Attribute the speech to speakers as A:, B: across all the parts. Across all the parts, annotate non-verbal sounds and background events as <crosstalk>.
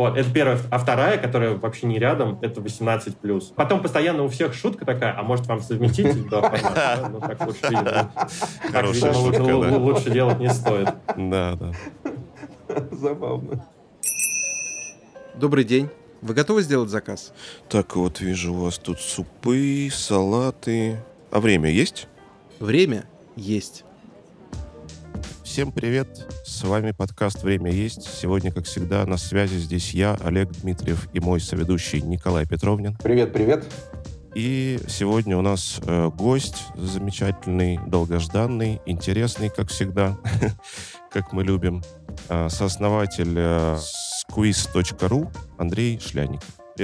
A: Вот, это первая. А вторая, которая вообще не рядом, это 18+. Потом постоянно у всех шутка такая, а может вам совместить два формата? <laughs> Ну, так лучше,
B: Хорошая шутка, да.
A: лучше делать не стоит.
B: Да, да.
C: Забавно.
D: Добрый день. Вы готовы сделать заказ?
B: Так, вот вижу у вас тут супы, салаты. А время есть?
D: Время есть.
B: Всем привет! С вами подкаст «Время есть». Сегодня, как всегда, на связи здесь я, Олег Дмитриев и мой соведущий Николай Петровнин.
C: Привет, привет.
B: И сегодня у нас э, гость замечательный, долгожданный, интересный, как всегда, <laughs> как мы любим, э, сооснователь э, squiz.ru Андрей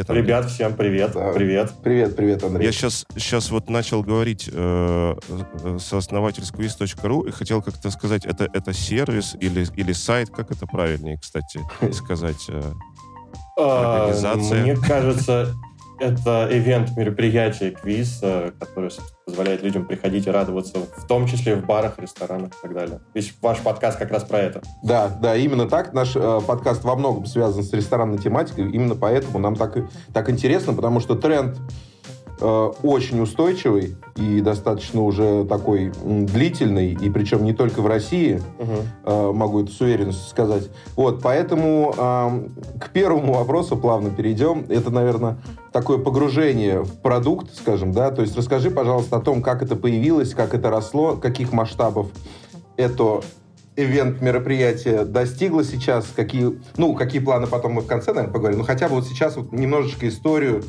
B: Андрей.
A: Ребят, всем привет.
C: Да.
A: Привет.
C: Привет, привет, Андрей.
B: Я сейчас, сейчас вот начал говорить э, э, сооснователь squiz.ru и хотел как-то сказать, это, это сервис или, или сайт, как это правильнее, кстати, <laughs> сказать. э.
A: А,
B: Организация.
A: Мне кажется, это ивент, мероприятие, квиз, э, который позволяет людям приходить и радоваться, в том числе в барах, ресторанах и так далее. Весь ваш подкаст как раз про это.
C: Да, да, именно так. Наш э, подкаст во многом связан с ресторанной тематикой. Именно поэтому нам так, так интересно, потому что тренд очень устойчивый и достаточно уже такой длительный, и причем не только в России, э, могу это с уверенностью сказать. Вот, поэтому э, к первому вопросу плавно перейдем. Это, наверное, такое погружение в продукт, скажем, да. То есть расскажи, пожалуйста, о том, как это появилось, как это росло, каких масштабов это ивент мероприятие достигло сейчас, какие, ну, какие планы потом мы в конце, наверное, поговорим. Но хотя бы вот сейчас вот немножечко историю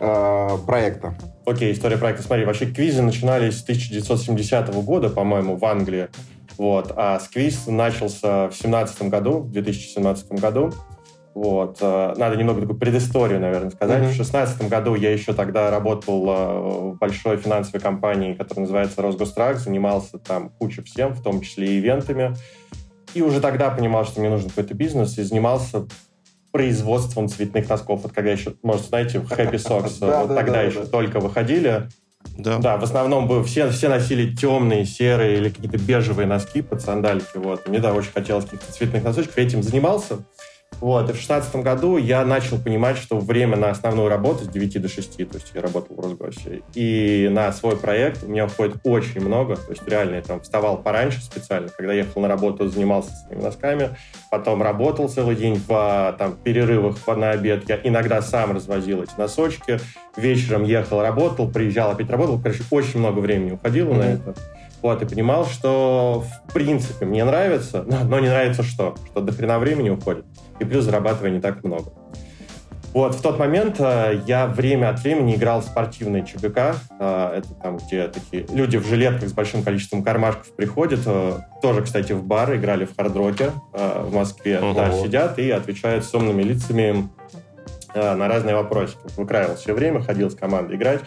C: э, проекта.
A: Окей, история проекта. Смотри, вообще квизы начинались с 1970 года, по-моему, в Англии. Вот. А сквиз начался в 17 году, в 2017 году. Вот. э, Надо немного такую предысторию, наверное, сказать.
C: Мгм.
A: В 2016 году я еще тогда работал э, в большой финансовой компании, которая называется Росгострак, занимался там кучей всем, в том числе и ивентами. И уже тогда понимал, что мне нужен какой-то бизнес, и занимался производством цветных носков. Вот когда еще, может, знаете, Happy Socks,
C: Да,
A: вот
C: да,
A: тогда
C: да,
A: еще только выходили.
B: Да.
A: Да, в основном бы все, все носили темные, серые или какие-то бежевые носки под сандальки. Вот. И мне, да, очень хотелось каких-то цветных носочков. Я этим занимался. Вот. И в шестнадцатом году я начал понимать, что время на основную работу с 9 до 6, то есть я работал в Росгосе, и на свой проект у меня уходит очень много. То есть реально я там вставал пораньше специально, когда ехал на работу, занимался своими носками, потом работал целый день в там, перерывах на обед. Я иногда сам развозил эти носочки, вечером ехал, работал, приезжал, опять работал. Короче, очень много времени уходило на
C: Мгм.
A: это. Вот, и понимал, что в принципе мне нравится, но, <laughs> но не нравится что? Что до хрена времени уходит, и плюс зарабатываю не так много. Вот, в тот момент э, я время от времени играл в спортивные ЧГК. Э, это там, где такие люди в жилетках с большим количеством кармашков приходят. э, тоже, кстати, в бар, играли в хардроке э, в Москве.
B: Ого.
A: Да, сидят и отвечают с умными лицами э, на разные вопросики. Выкраивал все время, ходил с командой играть.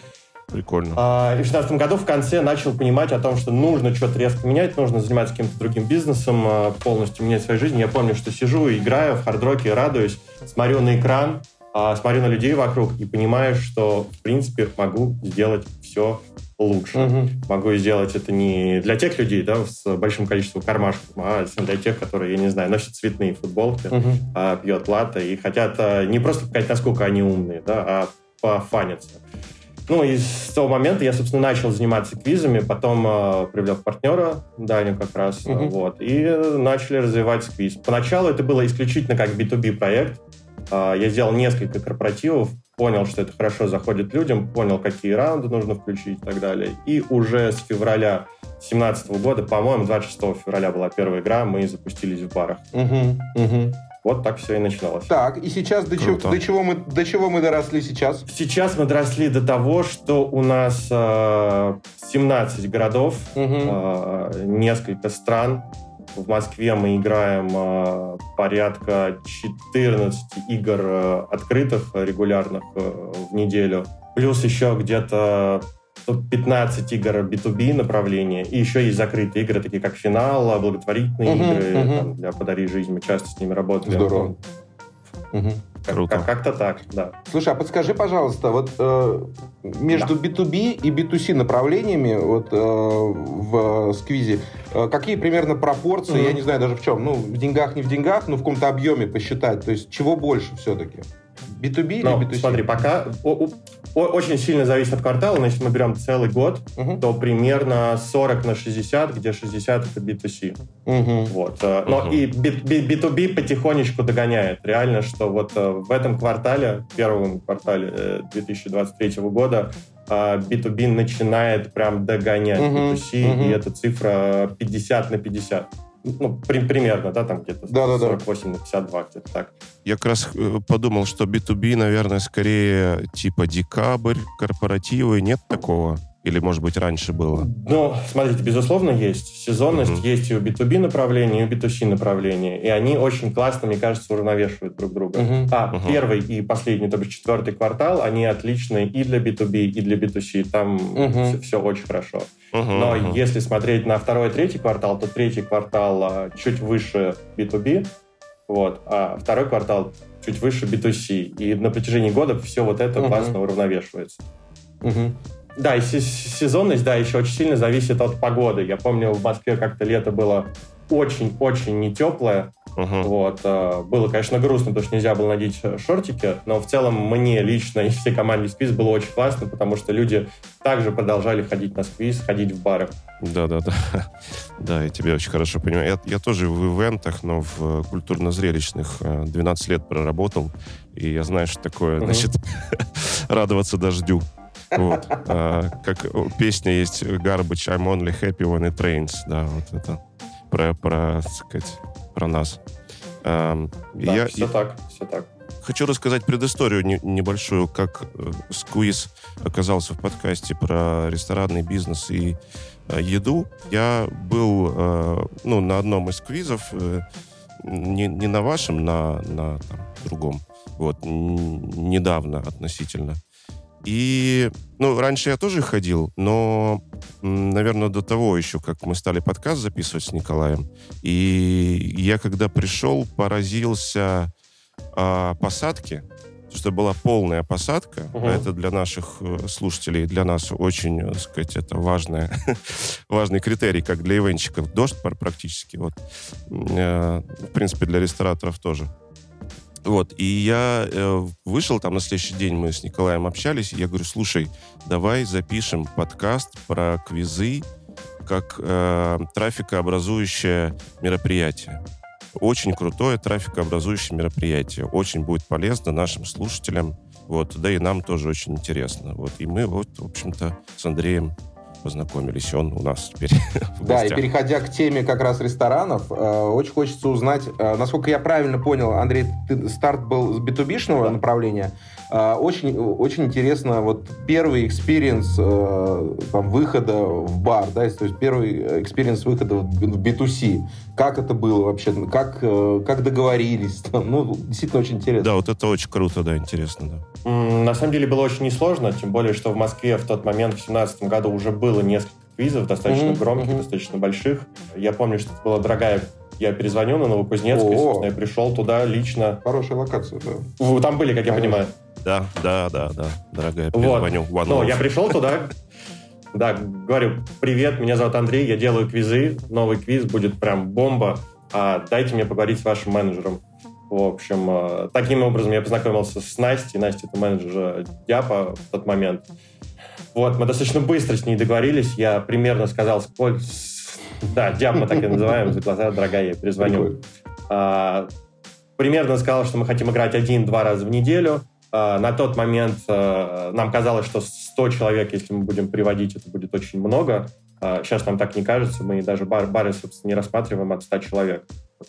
B: Прикольно.
A: А, И в 2016 году в конце начал понимать о том, что нужно что-то резко менять, нужно заниматься каким-то другим бизнесом, а, полностью менять свою жизнь. Я помню, что сижу, играю в хардроке, радуюсь, смотрю на экран, а, смотрю на людей вокруг и понимаю, что, в принципе, могу сделать все лучше.
C: Мгм.
A: Могу сделать это не для тех людей, да, с большим количеством кармашков, а для тех, которые, я не знаю, носят цветные футболки,
C: Мгм.
A: а, пьет латте и хотят а, не просто показать, насколько они умные, да, а пофаниться. Ну, и с того момента я, собственно, начал заниматься квизами, потом э, привлек партнера, Даню как раз,
C: Мгм.
A: вот, и начали развивать квиз. Поначалу это было исключительно как B2B проект. Э, я сделал несколько корпоративов, понял, что это хорошо заходит людям, понял, какие раунды нужно включить и так далее. И уже с февраля 2017 года, по-моему, 26 февраля была первая игра, мы запустились в барах.
C: Мгм. Мгм.
A: Вот так все и начиналось.
C: Так, и сейчас до чего, до, чего мы, до чего мы доросли сейчас?
A: Сейчас мы доросли до того, что у нас э, 17 городов,
C: Мгм.
A: э, несколько стран. В Москве мы играем э, порядка 14 игр э, открытых, э, регулярных э, в неделю. Плюс еще где-то 15 игр B2B направления. И еще есть закрытые игры, такие как финал, благотворительные
C: Мгм,
A: игры
C: мгм.
A: там, для «Подари жизнь». Мы часто с ними работаем.
C: Здорово. Мгм.
B: Круто.
A: Как- Как-то так, да.
C: Слушай, а подскажи, пожалуйста, вот э, между B2B и B2C направлениями вот э, в э, сквизе э, какие примерно пропорции,
A: Мгм.
C: я не знаю даже в чем, ну, в деньгах, не в деньгах, но в каком-то объеме посчитать, то есть чего больше все-таки? B2B
A: Ну,
C: или B2C?
A: смотри, пока о- о- очень сильно зависит от квартала, но если мы берем целый год,
C: Мгм.
A: то примерно 40 на 60, где 60 это B2C.
C: Мгм.
A: Вот. э, Но
B: Мгм.
A: и B- B- B2B потихонечку догоняет. Реально, что вот э, в этом квартале, первом квартале э, 2023 года, э, B2B начинает прям догонять
C: Мгм,
A: B2C,
C: мгм.
A: и эта цифра 50 на 50. Ну, при- примерно, да, там где-то
C: Да-да-да.
A: 48 на 52, где-то так.
B: Я как раз э, подумал, что B2B, наверное, скорее типа декабрь, корпоративы. Нет такого? Или, может быть, раньше было?
A: Ну, смотрите, безусловно, есть. Сезонность
B: Мгм.
A: есть и у B2B направления, и у B2C направления. И они очень классно, мне кажется, уравновешивают друг друга.
C: Мгм.
A: А
B: Мгм.
A: первый и последний, то бишь четвертый квартал, они отличные и для B2B, и для B2C. Там
C: Мгм.
A: все, очень хорошо.
B: Мгм,
A: Но
B: мгм.
A: если смотреть на второй и третий квартал, то третий квартал а, чуть выше B2B, вот, а второй квартал чуть выше B2C. И на протяжении года все вот это
C: Мгм.
A: классно уравновешивается.
C: Мгм.
A: Да, и се- сезонность, да, еще очень сильно зависит от погоды. Я помню, в Москве как-то лето было очень-очень не теплое.
B: Мгм.
A: Вот. э, Было, конечно, грустно, потому что нельзя было надеть э, шортики, но в целом мне лично и всей команде сквиз было очень классно, потому что люди также продолжали ходить на сквиз, ходить в бары.
B: Да, да, да. Да, я тебя очень хорошо понимаю. Я, я тоже в ивентах, но в э, культурно-зрелищных э, 12 лет проработал. И я знаю, что такое,
A: Мгм.
B: значит, <laughs> радоваться дождю. Вот. А, как песня есть Garbage, I'm only happy when it rains. Да, вот это про, про, так сказать, про нас. И
A: Да,
B: я,
A: все так, все так.
B: Хочу рассказать предысторию не- небольшую, как э, Сквиз оказался в подкасте про ресторанный бизнес и э, еду. Я был э, ну, на одном из квизов, э, не, не на вашем, на, на там, другом, вот, недавно относительно. И, ну, раньше я тоже ходил, но, наверное, до того еще, как мы стали подкаст записывать с Николаем, и я, когда пришел, поразился а, посадке, что была полная посадка. А Это для наших э, слушателей, для нас очень, э, так сказать, это важное, <laughs> важный критерий, как для ивенчиков. Дождь пр- практически. Вот. Э, В принципе, для рестораторов тоже. Вот, и я э, вышел там на следующий день, мы с Николаем общались, и я говорю, слушай, давай запишем подкаст про квизы как э, трафикообразующее мероприятие. Очень крутое трафикообразующее мероприятие. Очень будет полезно нашим слушателям. Вот, да и нам тоже очень интересно. Вот, и мы вот, в общем-то, с Андреем познакомились. Он у нас теперь <laughs> в
C: Да, и переходя к теме как раз ресторанов, э, очень хочется узнать, э, насколько я правильно понял, Андрей, ты- старт был с B2B-шного
A: Да.
C: направления. Э, очень, очень интересно, вот первый experience э, там, выхода в бар, да, то есть первый experience выхода в в B2C. Как это было вообще? Как, э, как договорились? Там, ну, действительно очень интересно.
B: Да, вот это очень круто, да, интересно, да.
A: На самом деле было очень несложно, тем более, что в Москве в тот момент, в 2017 году, уже было несколько квизов, достаточно
C: Мгм,
A: громких,
C: мгм.
A: достаточно больших. Я помню, что это была дорогая... Я перезвонил на Новокузнецкую,
C: О.
A: собственно, я пришел туда лично.
C: Хорошая локация, да.
A: Вы Там были, как я
C: Конечно.
A: понимаю.
B: Да, да, да, да, дорогая,
A: Вот.
B: перезвоню. One
A: Ну, я пришел туда, да, говорю, привет, меня зовут Андрей, я делаю квизы, новый квиз будет прям бомба, а дайте мне поговорить с вашим менеджером. В общем, э, таким образом я познакомился с Настей. Настя — это менеджер Дяпа в тот момент. Вот, мы достаточно быстро с ней договорились. Я примерно сказал, сколько... <laughs> Да, Дяп мы так и называем, за глаза, дорогая, я перезвоню. А, примерно сказал, что мы хотим играть один-два раза в неделю. А, на тот момент а, нам казалось, что 100 человек, если мы будем приводить, это будет очень много. А, сейчас нам так не кажется. Мы даже бар, бары, собственно, не рассматриваем от 100 человек.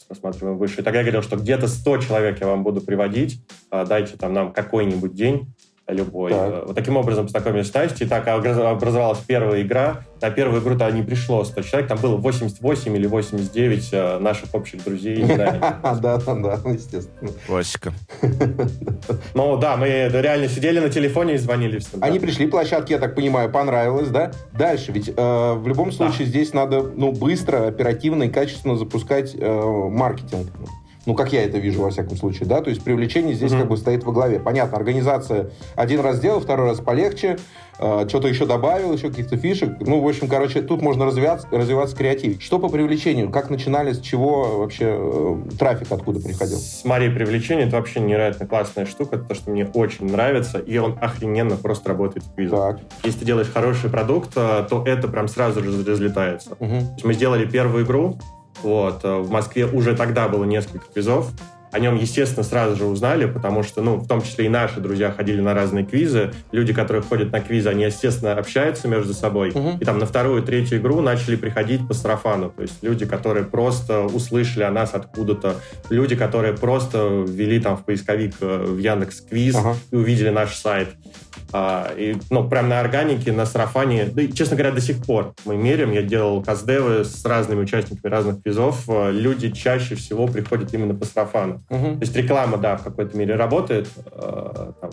A: Рассматриваем выше. И тогда я говорил, что где-то 100 человек я вам буду приводить. А, дайте там нам какой-нибудь день любой.
C: Так.
A: Э, Вот таким образом познакомились с Настей. Так образ- образовалась первая игра. На первую игру-то не пришло 100 человек. Там было 88 или 89 э, наших общих друзей. <laughs>
C: Да, да, да, ну, естественно.
B: Классика. <laughs>
A: Ну да, мы реально сидели на телефоне и звонили всем.
C: Они пришли, площадке, я так понимаю, понравилось, да? Дальше, ведь э, в любом случае здесь надо, ну, быстро, оперативно и качественно запускать э, маркетинг. Ну, как я это вижу, во всяком случае, да? То есть привлечение здесь mm-hmm. как бы стоит во главе. Понятно, организация один раз сделал, второй раз полегче, э, что-то еще добавил, еще каких-то фишек. Ну, в общем, короче, тут можно развиваться, развиваться креатив. Что по привлечению? Как начинали, с чего вообще э, трафик откуда приходил?
A: Смотри, привлечение — это вообще невероятно классная штука, это то, что мне очень нравится, и он охрененно просто работает в квизах. Так. Если ты делаешь хороший продукт, э, то это прям сразу же разлетается. Угу. Есть мы сделали первую игру, вот. Э, в Москве уже тогда было несколько квизов. О нем, естественно, сразу же узнали, потому что, ну, в том числе и наши друзья ходили на разные квизы. Люди, которые ходят на квизы, они, естественно, общаются между собой. Угу. И там на вторую, третью игру начали приходить по сарафану. То есть люди, которые просто услышали о нас откуда-то. Люди, которые просто ввели там в поисковик э, в Яндекс Квиз ага. и увидели наш сайт. А, и, ну, прям на органике, на сарафане, да, и, честно говоря, до сих пор мы меряем. Я делал каздевы с разными участниками разных квизов. Э, люди чаще всего приходят именно по сарафану. Угу. То есть реклама, да, в какой-то мере работает, э, там,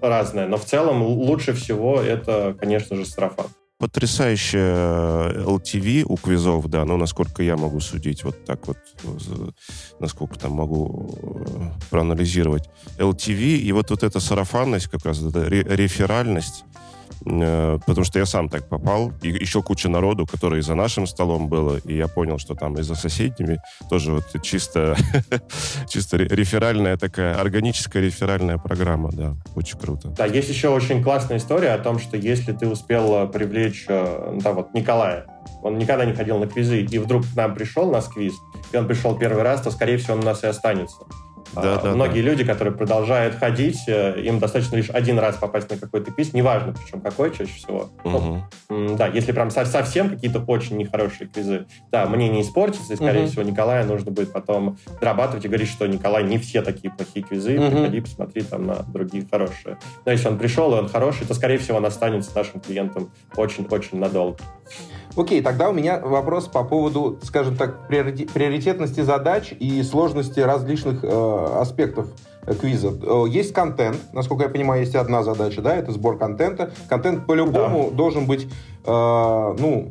A: разная, но в целом лучше всего это, конечно же, сарафан
B: потрясающая LTV у квизов, да, но насколько я могу судить, вот так вот, насколько там могу э, проанализировать. LTV, и вот, вот эта сарафанность, как раз эта реферальность, Э, потому что я сам так попал, и еще куча народу, которые за нашим столом было, и я понял, что там и за соседними тоже вот чисто, <laughs> чисто реферальная такая, органическая реферальная программа, да, очень круто.
A: Да, есть еще очень классная история о том, что если ты успел э, привлечь, э, да, вот Николая, он никогда не ходил на квизы, и вдруг к нам пришел на квиз, и он пришел первый раз, то, скорее всего, он у нас и останется. Да, а, да, Многие да. люди, которые продолжают ходить, э, им достаточно лишь один раз попасть на какой-то квиз, неважно, причем какой чаще всего. Угу. Ну, да, если прям совсем какие-то очень нехорошие квизы, да, мне не испортится, и, скорее угу. всего, Николая нужно будет потом дорабатывать и говорить, что Николай не все такие плохие квизы, угу. приходи, посмотри там на другие хорошие. Но если он пришел, и он хороший, то, скорее всего, он останется нашим клиентом очень-очень надолго.
C: Окей, тогда у меня вопрос по поводу, скажем так, приоритетности задач и сложности различных э, аспектов квиза. Э, есть контент, насколько я понимаю, есть одна задача, да, это сбор контента. Контент по-любому да. должен быть, э, ну,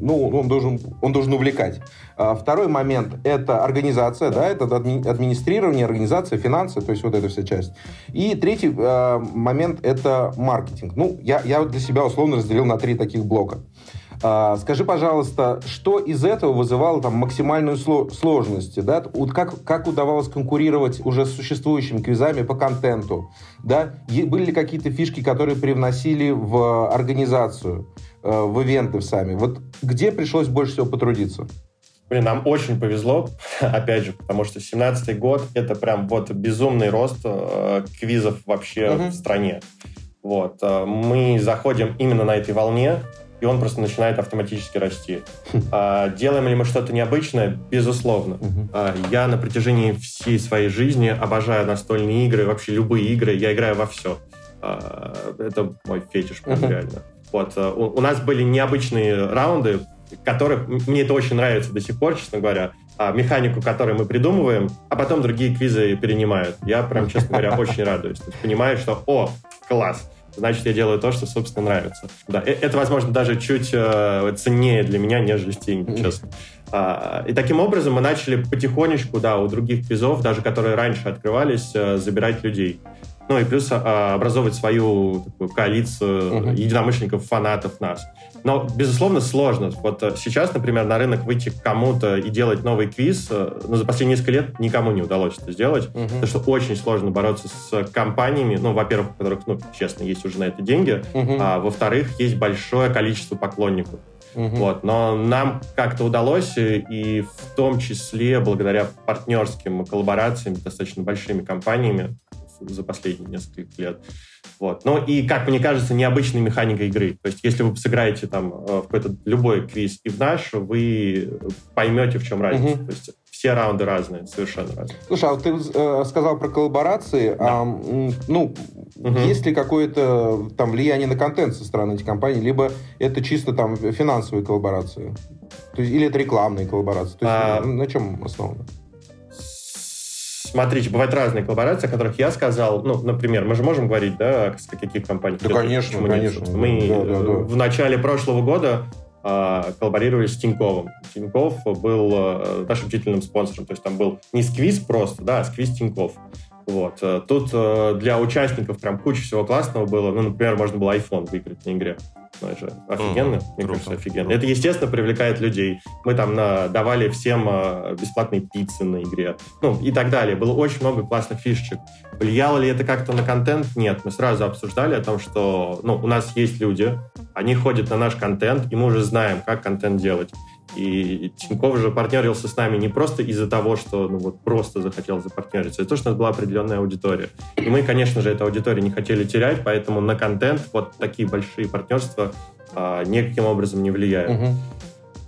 C: ну, он должен, он должен увлекать. А второй момент – это организация, да, это администрирование, организация, финансы, то есть вот эта вся часть. И третий э, момент – это маркетинг. Ну, я, я для себя условно разделил на три таких блока. А, скажи, пожалуйста, что из этого вызывало там максимальную сложность? Да? Вот как, как удавалось конкурировать уже с существующими квизами по контенту? Да? Были ли какие-то фишки, которые привносили в организацию, э, в ивенты сами? Вот где пришлось больше всего потрудиться?
A: Блин, нам очень повезло, <laughs> опять же, потому что 17-й год — это прям вот безумный рост э, квизов вообще uh-huh. в стране. Вот. Э, мы заходим именно на этой волне, и он просто начинает автоматически расти. <laughs> А, делаем ли мы что-то необычное? Безусловно. А, я на протяжении всей своей жизни обожаю настольные игры, вообще любые игры, я играю во все. А, это мой фетиш, прям реально. Вот. А, у, у нас были необычные раунды, которых мне это очень нравится до сих пор, честно говоря, а, механику, которую мы придумываем, а потом другие квизы перенимают. Я прям, честно говоря, <laughs> очень радуюсь. То есть понимаю, что, о, класс, значит, я делаю то, что, собственно, нравится. Да, э, это, возможно, даже чуть э, ценнее для меня, нежели деньги, честно. А, и таким образом мы начали потихонечку, да, у других квизов, даже которые раньше открывались, э, забирать людей. Ну и плюс а, образовывать свою такую коалицию uh-huh. единомышленников, фанатов нас. Но, безусловно, сложно. Вот э, сейчас, например, на рынок выйти к кому-то и делать новый квиз, э, ну, за последние несколько лет никому не удалось это сделать, uh-huh. потому что очень сложно бороться с компаниями, ну, во-первых, у которых, ну, честно, есть уже на это деньги, uh-huh. а во-вторых, есть большое количество поклонников. Угу. Вот. Но нам как-то удалось, и в том числе благодаря партнерским коллаборациям с достаточно большими компаниями, за последние несколько лет. Вот. Ну и, как мне кажется, необычная механика игры. То есть, если вы сыграете там э, в какой-то любой квиз и в наш, вы поймете, в чем разница. Угу. То есть, все раунды разные, совершенно разные.
C: Слушай, а вот ты э, сказал про коллаборации. Да. А, ну, угу. есть ли какое-то там влияние на контент со стороны этих компаний, либо это чисто там финансовые коллаборации? То есть, или это рекламные коллаборации? То есть, а... на чем основано?
A: Смотрите, бывают разные коллаборации, о которых я сказал. Ну, например, мы же можем говорить, да, о каких компаниях.
C: Да, конечно, конечно.
A: Мы да, да, да. в начале прошлого года э, коллаборировали с Тиньковым. Тиньков был э, нашим длительным спонсором, то есть там был не сквиз просто, да, а сквиз Тиньков. Вот. Э, тут э, для участников прям куча всего классного было. Ну, например, можно было iPhone выиграть на игре. Это же офигенно, mm, мне круто, кажется, офигенно. Круто. Это, естественно, привлекает людей. Мы там на, давали всем э, бесплатные пиццы на игре. Ну, и так далее. Было очень много классных фишечек. Влияло ли это как-то на контент? Нет. Мы сразу обсуждали о том, что ну, у нас есть люди, они ходят на наш контент, и мы уже знаем, как контент делать. И Тиньков же партнерился с нами не просто из-за того, что ну, вот просто захотел запартнериться, а то, что у нас была определенная аудитория. И мы, конечно же, эту аудиторию не хотели терять, поэтому на контент вот такие большие партнерства а, никаким образом не влияют. Угу.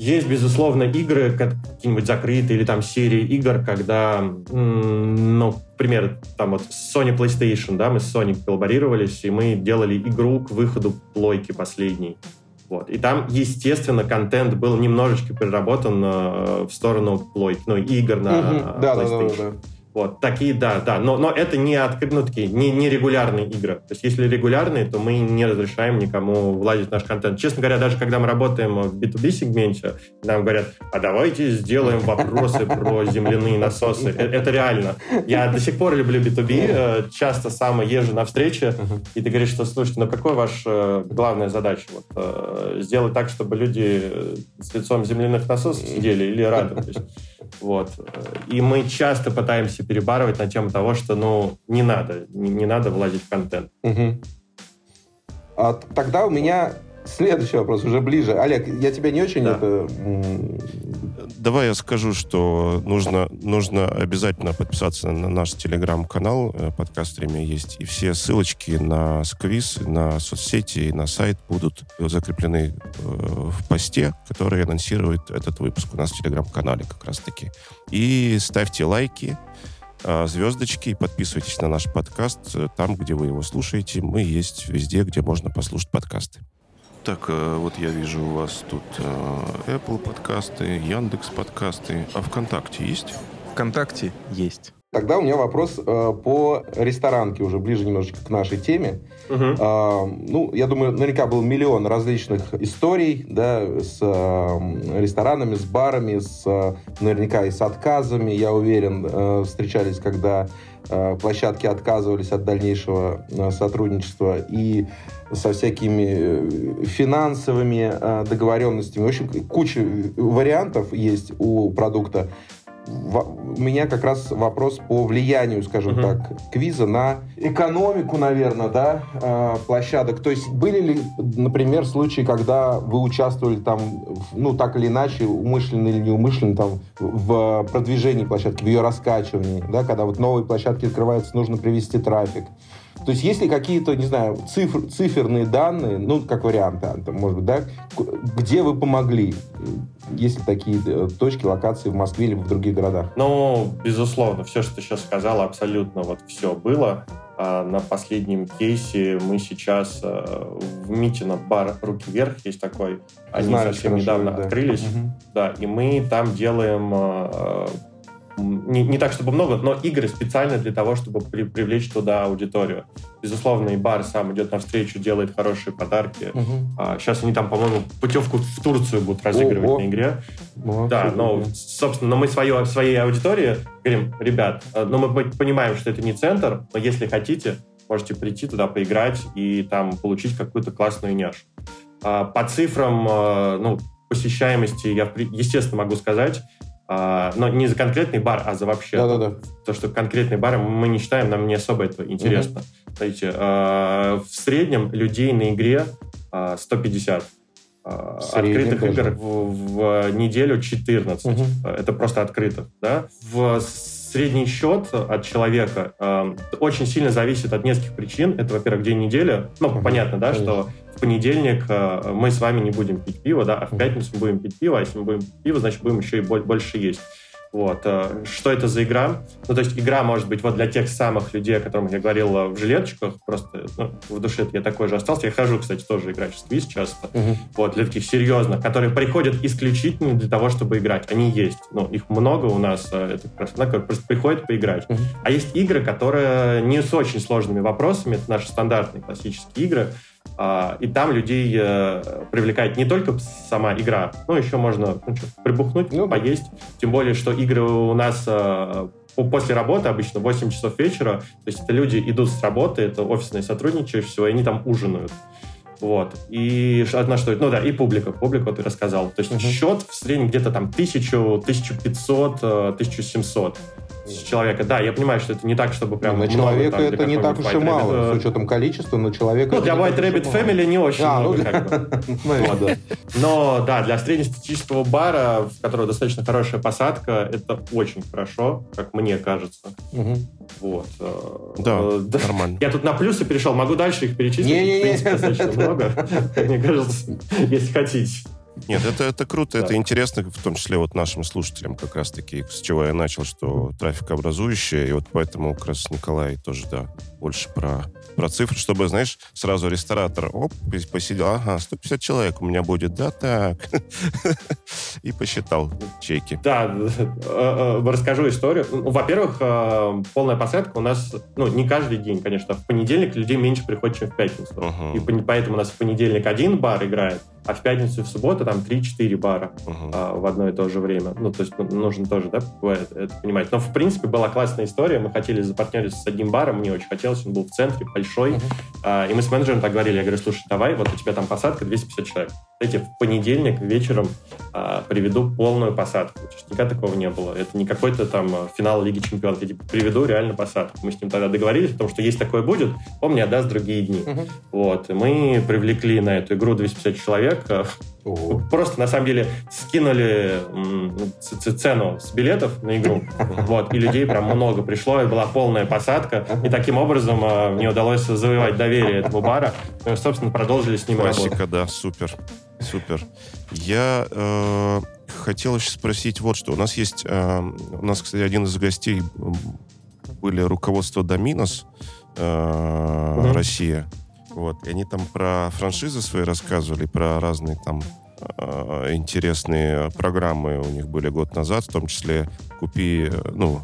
A: Есть, безусловно, игры, какие-нибудь закрытые или там серии игр, когда, ну, например, там вот Sony PlayStation, да, мы с Sony коллаборировались, и мы делали игру к выходу плойки последней. Вот. И там, естественно, контент был немножечко переработан э, в сторону плойки, ну, игр на угу. да, PlayStation. Да, да, да. Вот, такие, да, да. Но, но это не, откры... ну, такие, не, не регулярные игры. То есть, если регулярные, то мы не разрешаем никому владеть наш контент. Честно говоря, даже когда мы работаем в B2B-сегменте, нам говорят, а давайте сделаем вопросы про земляные насосы. Э, это реально. Я до сих пор люблю B2B, э, часто сам езжу на встречи, и ты говоришь, что, слушайте, ну какая ваша главная задача? Вот, э, сделать так, чтобы люди с лицом земляных насосов сидели или рядом? Вот. И мы часто пытаемся перебарывать на тему того, что, ну, не надо, не, не надо влазить в контент.
C: Угу. А, тогда у меня Следующий вопрос, уже ближе. Олег, я тебя не очень
B: да.
C: это...
B: Давай я скажу, что нужно, нужно обязательно подписаться на наш телеграм-канал. Э, под стриме есть. И все ссылочки на сквиз, на соцсети и на сайт будут закреплены э, в посте, который анонсирует этот выпуск у нас в телеграм-канале как раз-таки. И ставьте лайки, э, звездочки и подписывайтесь на наш подкаст там, где вы его слушаете. Мы есть везде, где можно послушать подкасты. Так, э, вот я вижу у вас тут э, Apple подкасты, Яндекс подкасты. А ВКонтакте есть?
D: ВКонтакте есть.
C: Тогда у меня вопрос э, по ресторанке, уже ближе немножечко к нашей теме. Угу. Э, ну, я думаю, наверняка был миллион различных историй, да, с э, ресторанами, с барами, с, э, наверняка и с отказами, я уверен, э, встречались, когда площадки отказывались от дальнейшего э, сотрудничества. И со всякими э, финансовыми э, договоренностями. В общем, куча вариантов есть у продукта. У меня как раз вопрос по влиянию, скажем uh-huh. так, квиза на экономику, наверное, да, э, площадок. То есть были ли, например, случаи, когда вы участвовали там, ну, так или иначе, умышленно или неумышленно, там, в продвижении площадки, в ее раскачивании, да, когда вот новые площадки открываются, нужно привести трафик. То есть есть ли какие-то, не знаю, цифр, циферные данные, ну, как вариант, может быть, да, где вы помогли? Есть ли такие э, точки, локации в Москве или в других городах?
A: Ну, безусловно, все, что ты сейчас сказал, абсолютно вот все было. А на последнем кейсе мы сейчас э, в Митино бар «Руки вверх» есть такой. Они Знаю, совсем хорошо, недавно да. открылись. Угу. Да, и мы там делаем э, не, не так, чтобы много, но игры специально для того, чтобы при, привлечь туда аудиторию. Безусловно, и бар сам идет навстречу, делает хорошие подарки. Угу. А, сейчас они там, по-моему, путевку в Турцию будут разыгрывать Ого. на игре. Молодцы, да, но, собственно, но мы свое, своей аудитории говорим, ребят, э, ну мы понимаем, что это не центр, но если хотите, можете прийти туда поиграть и там получить какую-то классную няшу. А, по цифрам, э, ну, посещаемости я, естественно, могу сказать, а, но не за конкретный бар, а за вообще.
C: Да-да-да.
A: То, что конкретный бар мы не считаем, нам не особо это интересно. Угу. Знаете, а, в среднем людей на игре 150. А, открытых даже. игр в, в неделю 14. Угу. Это просто открытых. Да? В средний счет от человека э, очень сильно зависит от нескольких причин. Это, во-первых, день недели. Ну, угу. понятно, да, Конечно. что в понедельник э, мы с вами не будем пить пиво, да, а в пятницу мы будем пить пиво, а если мы будем пить пиво, значит, будем еще и больше есть. Вот. Э, что это за игра? Ну, то есть игра может быть вот для тех самых людей, о которых я говорил э, в жилеточках, просто ну, в душе я такой же остался. Я хожу, кстати, тоже играть в сквиз часто. Uh-huh. Вот, для таких серьезных, которые приходят исключительно для того, чтобы играть. Они есть. Ну, их много у нас. Э, это как раз, просто приходят поиграть. Uh-huh. А есть игры, которые не с очень сложными вопросами. Это наши стандартные классические игры, и там людей э, привлекает не только сама игра, но еще можно ну, что, прибухнуть, ну, поесть. Тем более, что игры у нас э, после работы, обычно 8 часов вечера, то есть это люди идут с работы, это офисные сотрудники чаще всего, и они там ужинают. Вот. И одна что Ну да, и публика. Публику ты рассказал. То есть uh-huh. счет в среднем где-то там 1000, 1500, 1700 с человека. Да, я понимаю, что это не так, чтобы прям...
C: На много, человека там, это не так уж и мало, Rabbit, с учетом количества, но человека...
A: Ну, для White Rabbit Family не очень а, много, ну, как бы. <laughs> Ну, но, да, для среднестатистического бара, в которого достаточно хорошая посадка, это очень хорошо, как мне кажется. Вот.
B: Э, да, нормально.
A: Я тут на плюсы перешел, могу дальше их перечислить. Не-не-не. достаточно много, <laughs> мне кажется, если хотите.
B: Нет, это, это круто, это интересно, в том числе вот нашим слушателям как раз-таки, с чего я начал, что трафик образующий, и вот поэтому как раз Николай тоже, да, больше про, про цифры, чтобы, знаешь, сразу ресторатор, оп, посидел, ага, 150 человек у меня будет, да, так, <laughs> и посчитал чеки.
A: Да, э, э, расскажу историю. Ну, во-первых, э, полная посадка у нас, ну, не каждый день, конечно, в понедельник людей меньше приходит, чем в пятницу. И поэтому у нас в понедельник один бар играет, а в пятницу и в субботу там 3-4 бара uh-huh. а, в одно и то же время. Ну, то есть ну, нужно тоже, да, это, это понимать. Но, в принципе, была классная история. Мы хотели запартнериться с одним баром, мне очень хотелось, он был в центре, большой. Uh-huh. А, и мы с менеджером так говорили, я говорю, слушай, давай, вот у тебя там посадка 250 человек. Эти в понедельник вечером а, приведу полную посадку. Никогда такого не было. Это не какой-то там а, финал Лиги Чемпионов. Я типа, приведу реально посадку. Мы с ним тогда договорились, потому что есть такое будет, он мне отдаст другие дни. Uh-huh. Вот. И мы привлекли на эту игру 250 человек, человек. Ого. Просто, на самом деле, скинули цену с билетов на игру. <laughs> Вот, и людей прям много пришло, и была полная посадка. И таким образом а, мне удалось завоевать доверие этого бара. Мы, собственно, продолжили с ним
B: Классика,
A: работать.
B: да, супер. Супер. Я э, хотел еще спросить вот что. У нас есть... Э, у нас, кстати, один из гостей были руководство Доминос э, угу. Россия. Вот. И они там про франшизы свои рассказывали, про разные там э, интересные программы у них были год назад, в том числе купи, ну,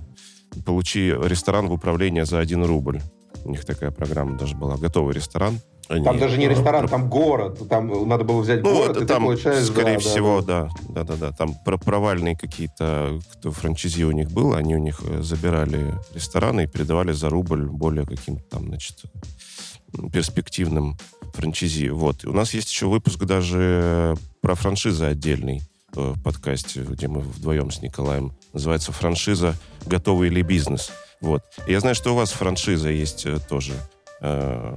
B: получи ресторан в управление за один рубль. У них такая программа даже была. Готовый ресторан.
C: Они, там даже не ресторан, там город. Там надо было взять ну, город,
B: это, и там, ты получаешь... Скорее да, всего, да. Да, да, да. Там про провальные какие-то, кто франчизи у них был, они у них э, забирали рестораны и передавали за рубль более каким-то там, значит, перспективным франчизи. Вот. У нас есть еще выпуск даже про франшизы отдельный э, в подкасте, где мы вдвоем с Николаем. Называется «Франшиза. Готовый ли бизнес?». Вот. Я знаю, что у вас франшиза есть э, тоже. Э,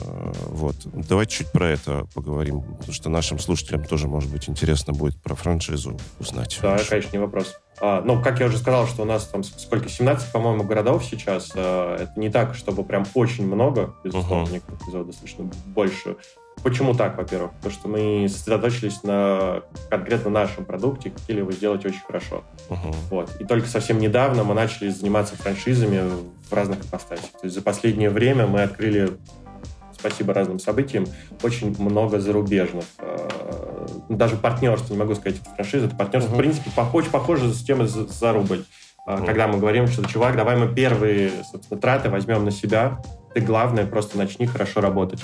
B: вот. Давайте чуть про это поговорим, потому что нашим слушателям тоже, может быть, интересно будет про франшизу узнать.
A: Да, конечно, не вопрос. А, ну, как я уже сказал, что у нас там сколько, 17, по-моему, городов сейчас. А, это не так, чтобы прям очень много, безусловно, uh-huh. некоторых эпизодов достаточно больше. Почему так, во-первых? Потому что мы сосредоточились на конкретно нашем продукте, хотели его сделать очень хорошо. Uh-huh. Вот. И только совсем недавно мы начали заниматься франшизами в разных ипостасях. То есть за последнее время мы открыли спасибо разным событиям, очень много зарубежных. Э, даже партнерство, не могу сказать, франшиза, это партнерство, uh-huh. в принципе, похоже, похоже с темой за, за рубль. Uh-huh. Когда мы говорим, что, чувак, давай мы первые, собственно, траты возьмем на себя, ты, главное, просто начни хорошо работать.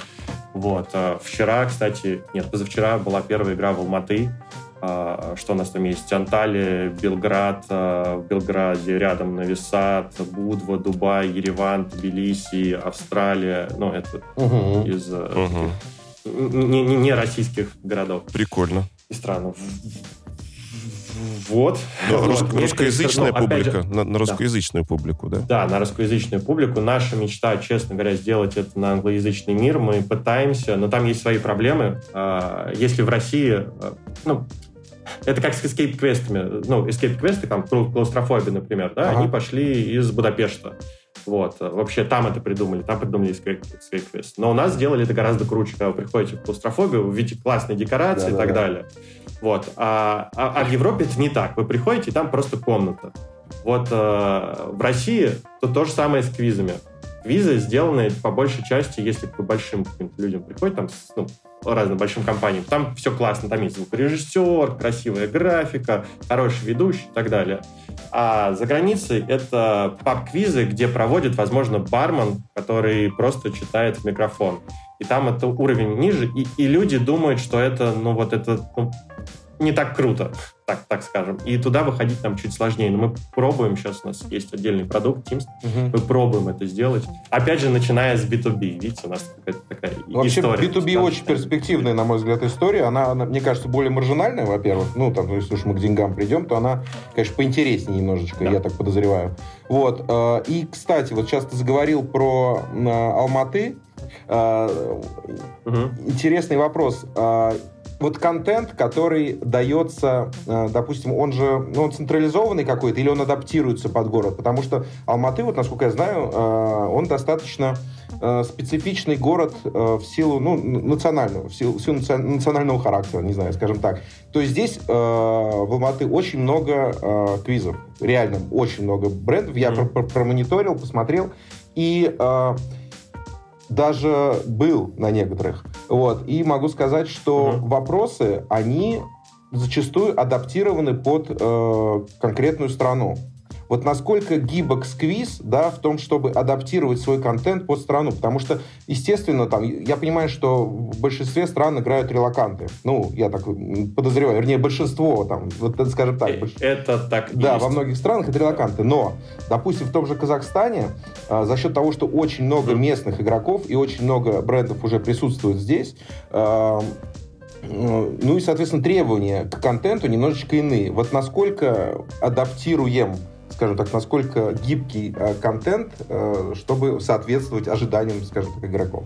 A: Вот. Э, вчера, кстати, нет, позавчера была первая игра в Алматы, а, что у нас там есть? Анталия, Белград, а, в Белграде рядом Нависат, Будва, Дубай, Ереван, Тбилиси, Австралия. Ну, это угу. из угу. не, не, не российских городов.
B: Прикольно.
A: И стран. Вот.
B: Но вот. Рус, русскоязычная ну, публика, же, на, на русскоязычную да. публику, да?
A: Да, на русскоязычную публику. Наша мечта, честно говоря, сделать это на англоязычный мир. Мы пытаемся, но там есть свои проблемы. Если в России, ну, это как с escape-квестами. Ну, escape-квесты, там, клаустрофобия, например, да, ага. они пошли из Будапешта. Вот. Вообще там это придумали, там придумали escape-квест. Но у нас сделали это гораздо круче, когда вы приходите в клаустрофобию, вы видите классные декорации да, и так да. далее. Вот. А, а, а в Европе это не так. Вы приходите, там просто комната. Вот э, в России то то же самое с квизами. Квизы сделаны по большей части, если к большим людям приходят, там, ну, разным большим компаниям. Там все классно, там есть звукорежиссер, красивая графика, хороший ведущий и так далее. А за границей это паб-квизы, где проводит, возможно, бармен, который просто читает в микрофон. и там это уровень ниже, и, и люди думают, что это, ну вот это ну, не так круто, так, так скажем. И туда выходить нам чуть сложнее. Но мы пробуем, сейчас у нас есть отдельный продукт Teams, угу. мы пробуем это сделать. Опять же, начиная с B2B. Видите, у нас какая-то такая
C: Вообще,
A: история.
C: B2B очень перспективная, на мой взгляд, история. Она, она, мне кажется, более маржинальная, во-первых. Ну, там, если уж мы к деньгам придем, то она, конечно, поинтереснее немножечко, да. я так подозреваю. Вот. Э, и, кстати, вот сейчас ты заговорил про э, Алматы. Угу. Интересный вопрос вот контент, который дается, э, допустим, он же, ну, он централизованный какой-то, или он адаптируется под город? Потому что Алматы, вот, насколько я знаю, э, он достаточно э, специфичный город в силу, ну, национального, в силу, в силу национального характера, не знаю, скажем так. То есть здесь в Алматы очень много квизов, реально очень много брендов. Я mm-hmm. промониторил, посмотрел, и даже был на некоторых. Вот. И могу сказать, что угу. вопросы, они зачастую адаптированы под э, конкретную страну. Вот насколько гибок сквиз, да, в том, чтобы адаптировать свой контент под страну. Потому что, естественно, там, я понимаю, что в большинстве стран играют релаканты. Ну, я так подозреваю, вернее, большинство, там, вот, скажем так. Больш...
A: Это так
C: Да, есть. во многих странах это релаканты. Но, допустим, в том же Казахстане, а, за счет того, что очень много местных игроков и очень много брендов уже присутствует здесь, а, ну и, соответственно, требования к контенту немножечко иные. Вот насколько адаптируем скажем так, насколько гибкий э, контент, э, чтобы соответствовать ожиданиям, скажем так, игроков?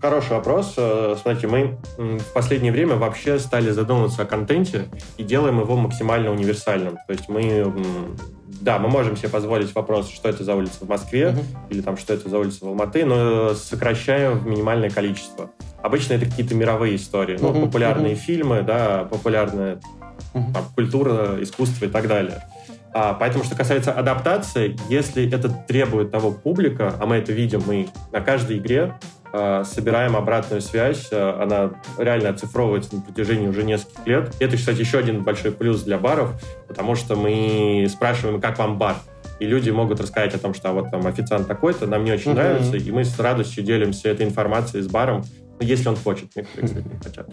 A: Хороший вопрос. Э, смотрите, мы в последнее время вообще стали задумываться о контенте и делаем его максимально универсальным. То есть мы, да, мы можем себе позволить вопрос, что это за улица в Москве uh-huh. или там, что это за улица в Алматы, но сокращаем в минимальное количество. Обычно это какие-то мировые истории, ну, uh-huh. популярные uh-huh. фильмы, да, популярные угу. там, культура, искусство и так далее. А, поэтому, что касается адаптации, если это требует того публика, а мы это видим, мы на каждой игре э, собираем обратную связь, э, она реально оцифровывается на протяжении уже нескольких лет. И это, кстати, еще один большой плюс для баров, потому что мы спрашиваем, как вам бар? И люди могут рассказать о том, что а вот там официант такой-то, нам не очень mm-hmm. нравится, и мы с радостью делимся этой информацией с баром, если он хочет, некоторые, кстати, не хотят.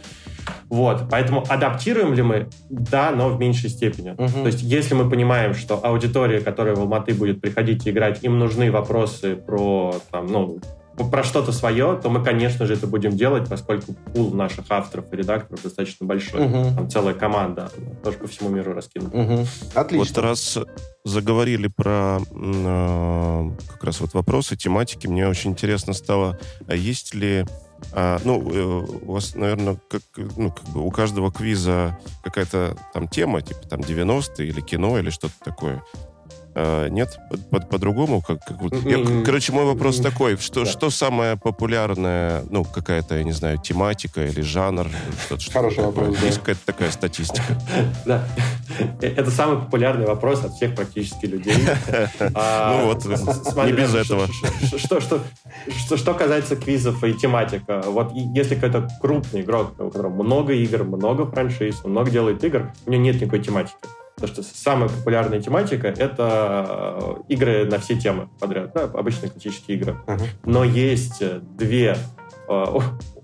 A: Вот, поэтому адаптируем ли мы? Да, но в меньшей степени. Uh-huh. То есть, если мы понимаем, что аудитория, которая в Алматы будет приходить и играть, им нужны вопросы про, там, ну, про что-то свое, то мы, конечно же, это будем делать, поскольку пул наших авторов и редакторов достаточно большой. Угу. Там целая команда, тоже по всему миру раскинута.
C: Угу. Отлично.
B: Вот раз заговорили про э, как раз вот вопросы, тематики, мне очень интересно стало, а есть ли а, ну, э, у вас, наверное, как, ну, как бы у каждого квиза какая-то там тема, типа там 90-е или кино или что-то такое. А, нет? По-другому? По, по как, как, я, короче, мой вопрос такой. Что, да. что самое популярное, ну, какая-то, я не знаю, тематика или жанр?
C: Что-то, что Хороший вопрос,
B: да. Есть какая-то такая статистика?
A: Да. <laughs> Это самый популярный вопрос от всех практически людей. <laughs>
B: А, ну вот, не без этого.
A: Что касается квизов и тематика, вот если какой-то крупный игрок, у которого много игр, много франшиз, много делает игр, у него нет никакой тематики. Потому что самая популярная тематика — это э, игры на все темы подряд, да, обычные классические игры. Uh-huh. Но есть две э,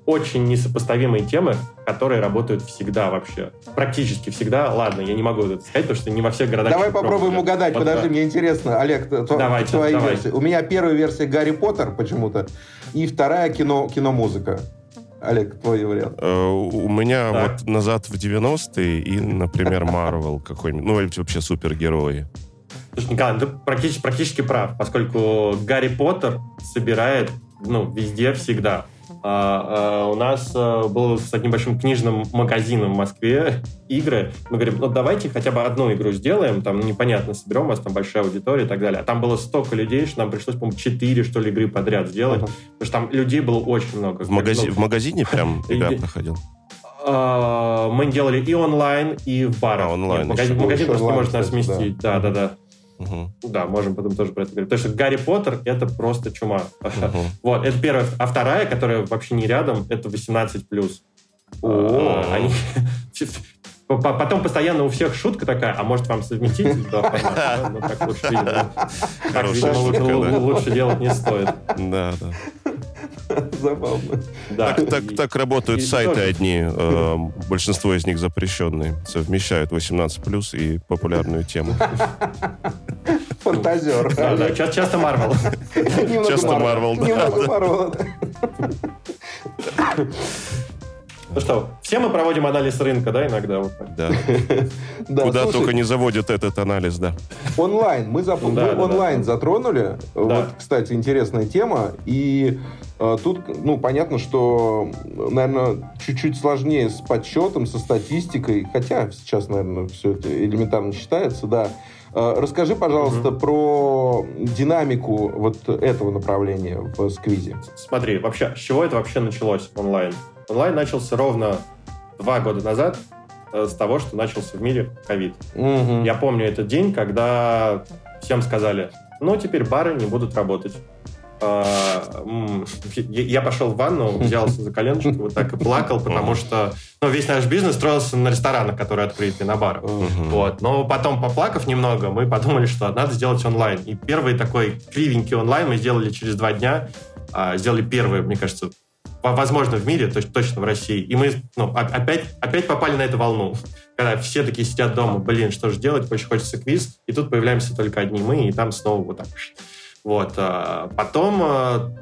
A: очень несопоставимые темы, которые работают всегда вообще. Практически всегда. Ладно, я не могу это сказать, потому что не во всех городах...
C: Давай попробуем пробуют. угадать. Вот, Подожди, да. мне интересно. Олег, давайте, твои давайте. версии. У меня первая версия Гарри Поттер почему-то, и вторая кино, кино-музыка. Олег, твой вариант.
B: Э, у меня так. вот назад в 90-е и, например, Марвел какой-нибудь. Ну, вообще супергерои.
A: Слушай, Николай, ты практически, практически прав, поскольку Гарри Поттер собирает ну, везде, всегда. А, а, у нас а, был с одним большим книжным магазином в Москве <laughs> игры. Мы говорим, ну давайте хотя бы одну игру сделаем, там непонятно, соберем, у вас там большая аудитория и так далее. А там было столько людей, что нам пришлось, по-моему, четыре, что ли, игры подряд сделать. Uh-huh. Потому что там людей было очень много.
B: В, магази- в магазине прям <laughs> игра проходила?
A: Мы делали и онлайн, и в барах. А,
B: онлайн.
A: Магазин, магазин просто не может нас сместить. Да, да, да. Угу. Да, можем потом тоже про это говорить. Потому что Гарри Поттер — это просто чума. Угу. <laughs> вот, это первая. А вторая, которая вообще не рядом, это 18+. О, они... <laughs> Потом постоянно у всех шутка такая, а может вам совместить? Ну, так лучше, видимо, лучше делать не стоит.
B: Да, да. <laughs>
C: забавно.
B: Да. Так, так, так работают и сайты тоже. одни. Э, большинство из них запрещенные. Совмещают 18+, и популярную тему. <laughs>
C: Фантазер.
A: Да, да, часто Марвел.
B: Часто Марвел, да. Немного Марвел, <laughs>
A: ну что, все мы проводим анализ рынка, да, иногда? Вот так.
B: Да. <laughs> да Куда слушай, только не заводят этот анализ, да.
C: Онлайн. Мы, зап... да, мы да, онлайн да. затронули. Да. Вот, кстати, интересная тема. И э, тут, ну, понятно, что, наверное, чуть-чуть сложнее с подсчетом, со статистикой. Хотя сейчас, наверное, все это элементарно считается, да. Э, расскажи, пожалуйста, угу. про динамику вот этого направления в сквизе.
A: Смотри, вообще, с чего это вообще началось онлайн? Онлайн начался ровно два года назад э, с того, что начался в мире ковид. Угу. Я помню этот день, когда всем сказали, ну, теперь бары не будут работать. А, я пошел в ванну, <laughs> взялся за коленочку, вот так и плакал, потому что ну, весь наш бизнес строился на ресторанах, которые открыты, на барах. Вот. Но потом, поплакав немного, мы подумали, что надо сделать онлайн. И первый такой кривенький онлайн мы сделали через два дня. А, сделали первый, мне кажется, возможно, в мире, то есть точно в России. И мы ну, опять, опять попали на эту волну. Когда все такие сидят дома, блин, что же делать, очень хочется квиз. И тут появляемся только одни мы, и там снова вот так. Вот. А потом а,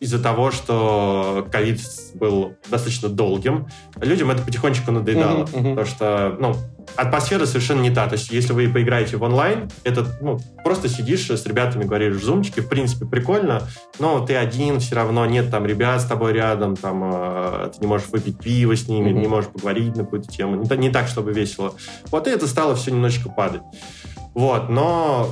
A: из-за того, что ковид был достаточно долгим, людям это потихонечку надоедало. Uh-huh, uh-huh. Потому что, ну, атмосфера совершенно не та. То есть, если вы поиграете в онлайн, это, ну, просто сидишь с ребятами, говоришь в зумчике, в принципе, прикольно, но ты один, все равно нет там ребят с тобой рядом, там, э, ты не можешь выпить пиво с ними, mm-hmm. не можешь поговорить на какую-то тему. Не, не так, чтобы весело. Вот и это стало все немножечко падать. Вот, но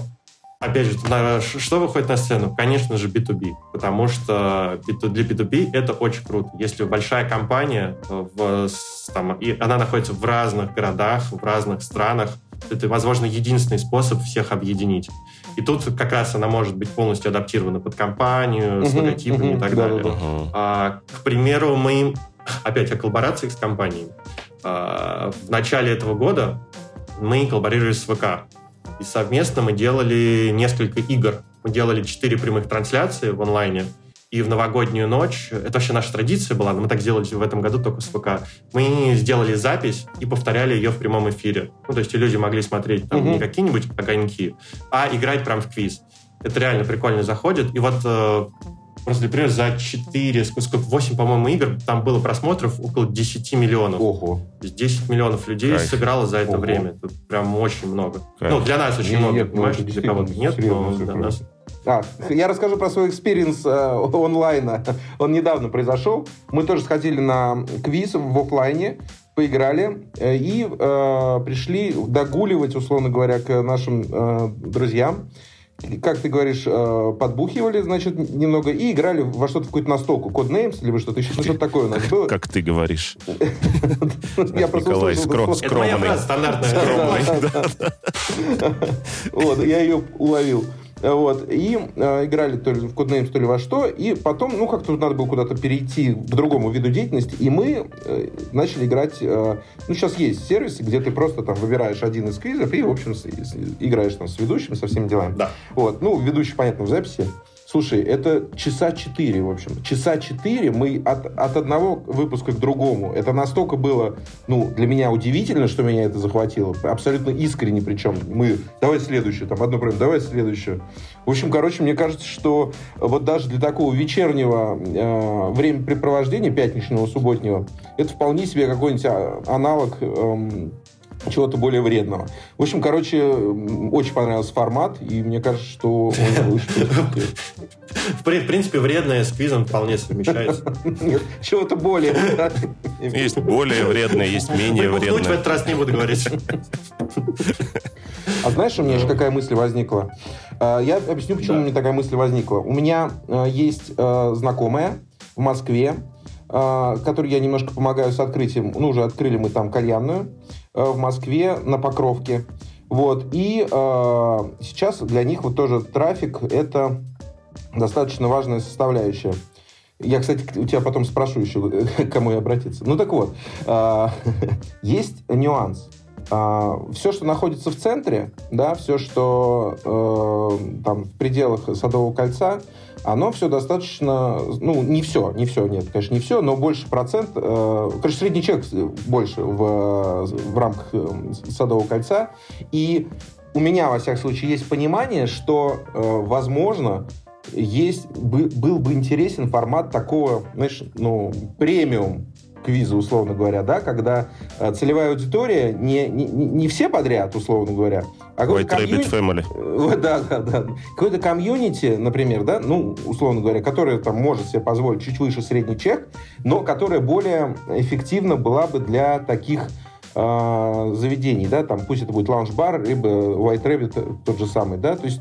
A: Опять же, что выходит на сцену? Конечно же, B2B, потому что для B2B это очень круто. Если большая компания, э, в, там, и она находится в разных городах, в разных странах, это, возможно, единственный способ всех объединить. И тут как раз она может быть полностью адаптирована под компанию, uh-huh, с логотипами uh-huh, и так да, далее. Uh-huh. А, к примеру, мы, опять о коллаборации с компаниями. А, в начале этого года мы коллаборировали с ВК. И совместно мы делали несколько игр. Мы делали четыре прямых трансляции в онлайне. И в новогоднюю ночь, это вообще наша традиция была, но мы так сделали в этом году только с ВК, мы сделали запись и повторяли ее в прямом эфире. Ну, то есть люди могли смотреть там угу. не какие-нибудь огоньки, а играть прям в квиз. Это реально прикольно заходит. И вот э, Просто, например, за 4, сколько, 8, по-моему, игр там было просмотров около 10 миллионов.
C: Ого.
A: 10 миллионов людей Кайф. сыграло за это Ого. время. Это прям очень много. Кайф. Ну, для нас очень нет, много, нет, ну, понимаешь? Для кого-то нет, но для нас...
C: А, я расскажу про свой experience э, онлайна. <laughs> Он недавно произошел. Мы тоже сходили на квиз в офлайне, поиграли э, и э, пришли догуливать, условно говоря, к нашим э, друзьям как ты говоришь, э, подбухивали, значит, немного и играли во что-то, в какую-то настолку, Codenames, либо что-то еще, ну, что-то такое у нас было.
B: Как ты говоришь. <laughs>
A: Я просто Николай, скромный. Это моя фраза стандартная. <laughs>
C: Вот, я ее уловил. Вот. И э, играли то ли в Codenames, то ли во что. И потом, ну, как-то надо было куда-то перейти к другому виду деятельности. И мы э, начали играть... Э, ну, сейчас есть сервисы, где ты просто там выбираешь один из квизов и, в общем, с, с, играешь там с ведущим, со всеми делами.
A: Да.
C: Вот. Ну, ведущий, понятно, в записи. Слушай, это часа четыре, в общем. Часа четыре мы от, от одного выпуска к другому. Это настолько было, ну, для меня удивительно, что меня это захватило. Абсолютно искренне причем. Мы, давай следующее, там, одно прям, давай следующее. В общем, короче, мне кажется, что вот даже для такого вечернего э, времяпрепровождения, пятничного, субботнего, это вполне себе какой-нибудь а, аналог э, чего-то более вредного. В общем, короче, очень понравился формат, и мне кажется, что он <laughs>
A: В принципе, вредное с квизом вполне совмещается.
C: Чего-то более.
B: Есть более вредное, есть менее вредное. в
A: этот раз не буду говорить.
C: А знаешь, у меня же какая мысль возникла? А, я объясню, почему у меня такая мысль возникла. У меня а, есть а, знакомая в Москве, которой я немножко помогаю с открытием. Ну, уже открыли мы там кальянную. Э, в Москве на Покровке. Вот. И э, сейчас для них вот тоже трафик – это достаточно важная составляющая. Я, кстати, у тебя потом спрошу еще, <laughs> к кому я обратиться. Ну так вот, э, <laughs> есть нюанс. А, все, что находится в центре, да, все, что э, там в пределах Садового кольца, оно все достаточно, ну, не все, не все, нет, конечно, не все, но больше процент, э, короче, средний чек больше в, в рамках э, Садового кольца. И у меня, во всяком случае, есть понимание, что, э, возможно, есть, бы, был бы интересен формат такого, знаешь, ну, премиум квиза, условно говоря, да, когда э, целевая аудитория не, не, не все подряд, условно говоря,
B: а какой-то комьюнити... Family.
C: Э, <laughs> да, да, да. Какой-то комьюнити, например, да, ну, условно говоря, которое там может себе позволить чуть выше средний чек, но которая более эффективна была бы для таких э, заведений, да, там пусть это будет лаунж-бар, либо White Rabbit тот же самый, да, то есть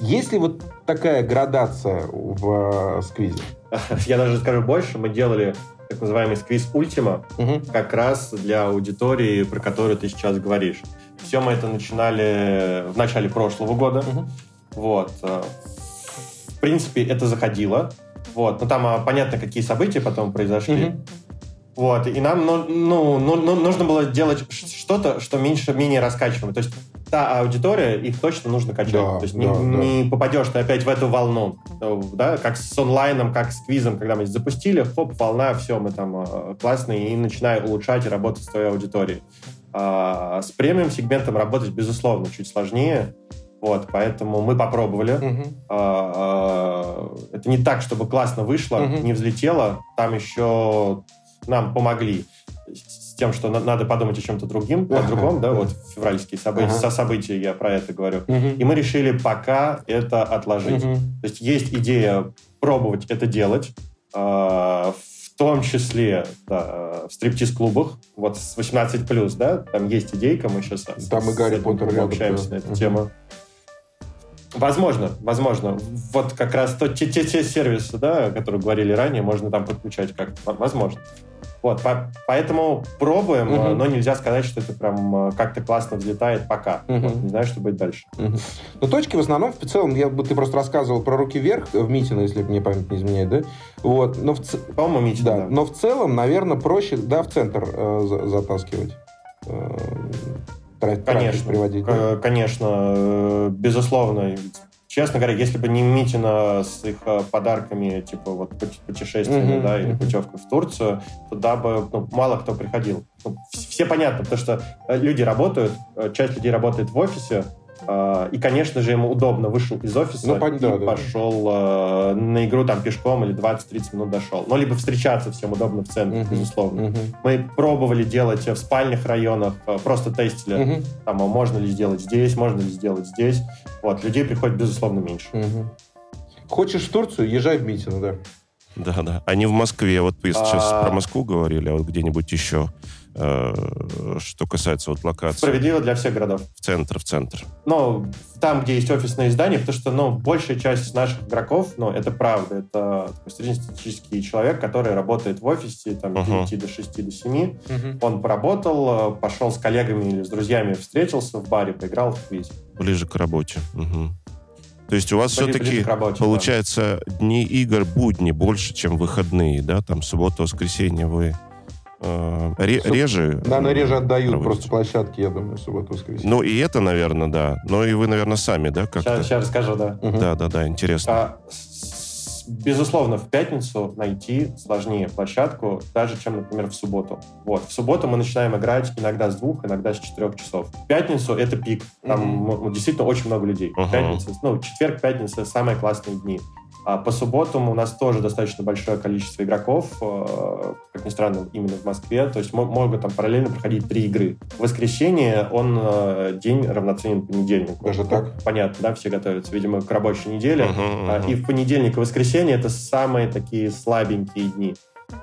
C: есть ли вот такая градация в э, Squiz е? <laughs>
A: Я даже скажу больше, мы делали так называемый Squiz Ultima, угу. как раз для аудитории, про которую ты сейчас говоришь. Все мы это начинали в начале прошлого года. Угу. Вот. Э, в принципе, это заходило. Вот. Но там а, понятно, какие события потом произошли. Угу. Вот, и нам ну, ну, ну, ну, нужно было делать что-то, что меньше, менее раскачиваемо. То есть та аудитория, их точно нужно качать. Да, То есть да, не, да. не попадешь ты опять в эту волну. Да, как с онлайном, как с квизом, когда мы запустили, хоп, волна, все, мы там э, классные, и начинаю улучшать и работать с твоей аудиторией. А, с премиум сегментом работать, безусловно, чуть сложнее. Вот, поэтому мы попробовали. Uh-huh. А, а, это не так, чтобы классно вышло, uh-huh. не взлетело. Там еще нам помогли тем, что надо подумать о чем-то другим, о другом, да, вот февральские события, со события я про это говорю. И мы решили пока это отложить. То есть есть идея пробовать это делать, а, в том числе да, в стриптиз-клубах, вот с 18+, да, там есть идейка, мы сейчас
C: там и Гарри Поттер
A: общаемся на эту тему. Возможно, возможно. Вот как раз то, те, те, те сервисы, да, которые говорили ранее, можно там подключать как возможно. Вот, по, поэтому пробуем, угу. но нельзя сказать, что это прям э, как-то классно взлетает пока. Угу. Вот, не знаю, что будет дальше.
C: Угу. Но точки в основном, в целом, я, ты просто рассказывал про руки вверх в Митино, если мне память не изменяет, да? Вот, но в,
A: По-моему, Митино, да,
C: да. Но в целом, наверное, проще, да, в центр э, затаскивать. Э,
A: конечно, приводить. Да? Конечно, э, безусловно. Честно говоря, если бы не Митина с их э, подарками, типа вот путешествиями, mm-hmm. да, или путевкой в Турцию, туда бы ну, мало кто приходил. Ну, все понятно, потому что э, люди работают, часть людей работает в офисе, и, конечно же, ему удобно вышел из офиса ну, и да, пошел да. на игру там пешком или 20-30 минут дошел. Ну, либо встречаться всем удобно в центре, uh-huh. безусловно. Uh-huh. Мы пробовали делать в спальных районах, а, просто тестили, uh-huh. там, а можно ли сделать здесь, можно ли сделать здесь. Вот, людей приходит, безусловно, меньше. Uh-huh.
C: Хочешь в Турцию, езжай в Митино, да.
B: Да, да. Они в Москве, вот вы сейчас а... про Москву говорили, а вот где-нибудь еще. Э, что касается вот локации.
A: Справедливо для всех городов.
B: В центр, в центр.
A: Ну, там, где есть офисные здания, потому что, ну, большая часть наших игроков, ну, это правда, это среднестатистический человек, который работает в офисе, там, uh-huh. 9 до 6 до 7. Uh-huh. Он поработал, э, пошел с коллегами или с друзьями, встретился в баре, поиграл в квиз.
B: Ближе к работе. Угу. То есть у вас все-таки получается да. дни игр будни больше, чем выходные, да? Там суббота, воскресенье вы ре, реже...
C: Да, на реже отдают проводите. просто площадки, я думаю, субботу, воскресенье.
B: Ну, и это, наверное, да. Но и вы, наверное, сами, да?
A: Как сейчас, сейчас расскажу, да.
B: Угу. Да, да, да, интересно. А,
A: безусловно, в пятницу найти сложнее площадку, даже чем, например, в субботу. Вот. В субботу мы начинаем играть иногда с двух, иногда с четырех часов. В пятницу это пик. Там mm-hmm. действительно очень много людей. Uh-huh. Пятница, ну, четверг, пятница — самые классные дни. А по субботам у нас тоже достаточно большое количество игроков, э, как ни странно, именно в Москве. То есть могут там параллельно проходить три игры. В воскресенье он э, день равноценен понедельнику.
C: Даже так?
A: Понятно, да, все готовятся, видимо, к рабочей неделе. Uh-huh, uh-huh. И в понедельник и воскресенье это самые такие слабенькие дни.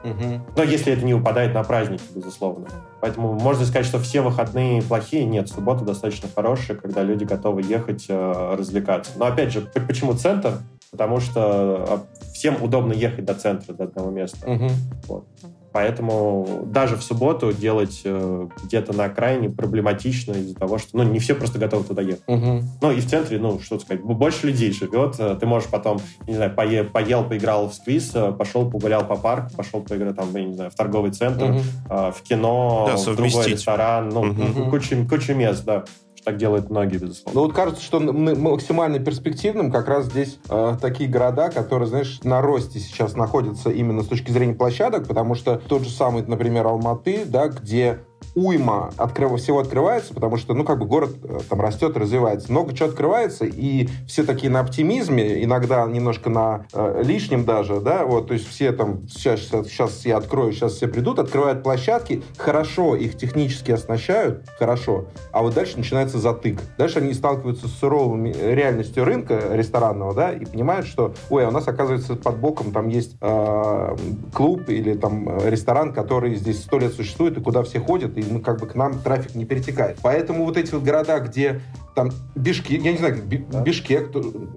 A: Угу. Но если это не упадает на праздники, безусловно. Поэтому можно сказать, что все выходные плохие. Нет, суббота достаточно хорошая, когда люди готовы ехать, э, развлекаться. Но опять же, почему центр? Потому что а, всем удобно ехать до центра, до одного места. Угу. Вот. Поэтому даже в субботу делать э, где-то на окраине проблематично из-за того, что ну, не все просто готовы туда ехать.
C: Угу.
A: Ну и в центре, ну что сказать, больше людей живет. Э, ты можешь потом, не знаю, пое, поел, поиграл в сквиз, э, пошел погулял по парку, пошел поиграть там, я не знаю, в торговый центр,
C: Угу.
A: э, в кино,
B: Да,
A: в другой ресторан. Ну,
B: Мгм.
A: куча, куча мест, да. Так делают многие, безусловно.
C: Ну вот кажется, что максимально перспективным как раз здесь э, такие города, которые, знаешь, на росте сейчас находятся именно с точки зрения площадок, потому что тот же самый, например, Алматы, да, где уйма открыв... всего открывается, потому что, ну, как бы город э, там растет, развивается. Много чего открывается, и все такие на оптимизме, иногда немножко на э, лишнем даже, да, вот, то есть все там, сейчас, сейчас я открою, сейчас все придут, открывают площадки, хорошо, их технически оснащают, хорошо, а вот дальше начинается затык. Дальше они сталкиваются с суровой реальностью рынка ресторанного, да, и понимают, что, ой, а у нас, оказывается, под боком там есть э, клуб или там э, ресторан, который здесь сто лет существует, и куда все ходят, и ну, как бы к нам трафик не перетекает. Поэтому вот эти вот города, где там Бишкек, я не знаю. Бишкек,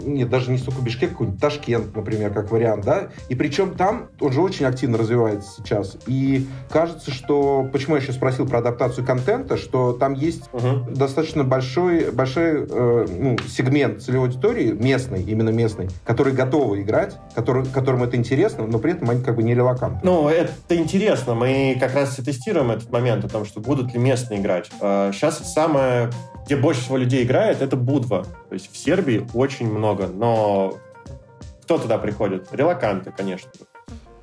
C: нет, даже не столько Бишкек, какой-нибудь Ташкент, например, как вариант, да, и причем там он же очень активно развивается сейчас, и кажется, что, почему я еще спросил про адаптацию контента, что там есть
A: Мгм.
C: достаточно большой, большой э, ну, сегмент целевой аудитории, местный, именно местный, который готовы играть, который, которым это интересно, но при этом они как бы не релаканты.
A: Ну, это интересно. Мы как раз и тестируем этот момент о том, что будут ли местные играть. Сейчас самое, где больше всего людей играет, это Будва. То есть в Сербии очень много, но кто туда приходит? Релаканты, конечно.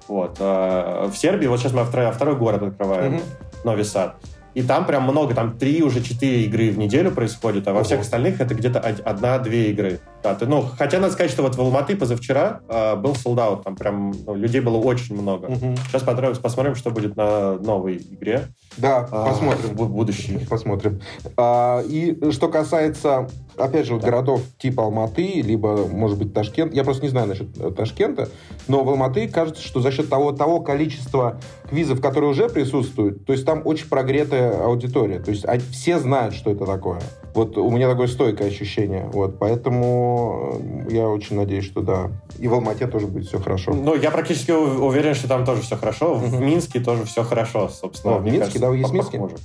A: Вот. а В Сербии, вот сейчас мы второй, второй город открываем,
C: Мгм.
A: Нови Сад. И там прям много, там три, уже четыре игры в неделю происходит, а во
C: Ого.
A: всех остальных это где-то од- одна-две игры. Да, ты- ну, хотя надо сказать, что вот в Алматы позавчера а, был солдат, там прям ну, людей было очень много.
C: Мгм.
A: Сейчас посмотрим, посмотрим, что будет на новой игре.
C: Да,
A: А,
C: посмотрим.
A: в будущем.
C: Посмотрим. А, и что касается, опять же, вот
A: Да.
C: городов типа Алматы, либо, может быть, Ташкент, я просто не знаю насчет э, Ташкента, но в Алматы кажется, что за счет того, того количества квизов, которые уже присутствуют, то есть там очень прогретая аудитория. То есть все знают, что это такое. Вот у меня такое стойкое ощущение. Вот, поэтому э, я очень надеюсь, что да. И в Алмате тоже будет все хорошо.
A: Ну, я практически уверен, что там тоже все хорошо. В. Минске тоже все хорошо, собственно.
C: В Минске,
A: кажется,
C: да, вы есть в Минске?
A: похоже.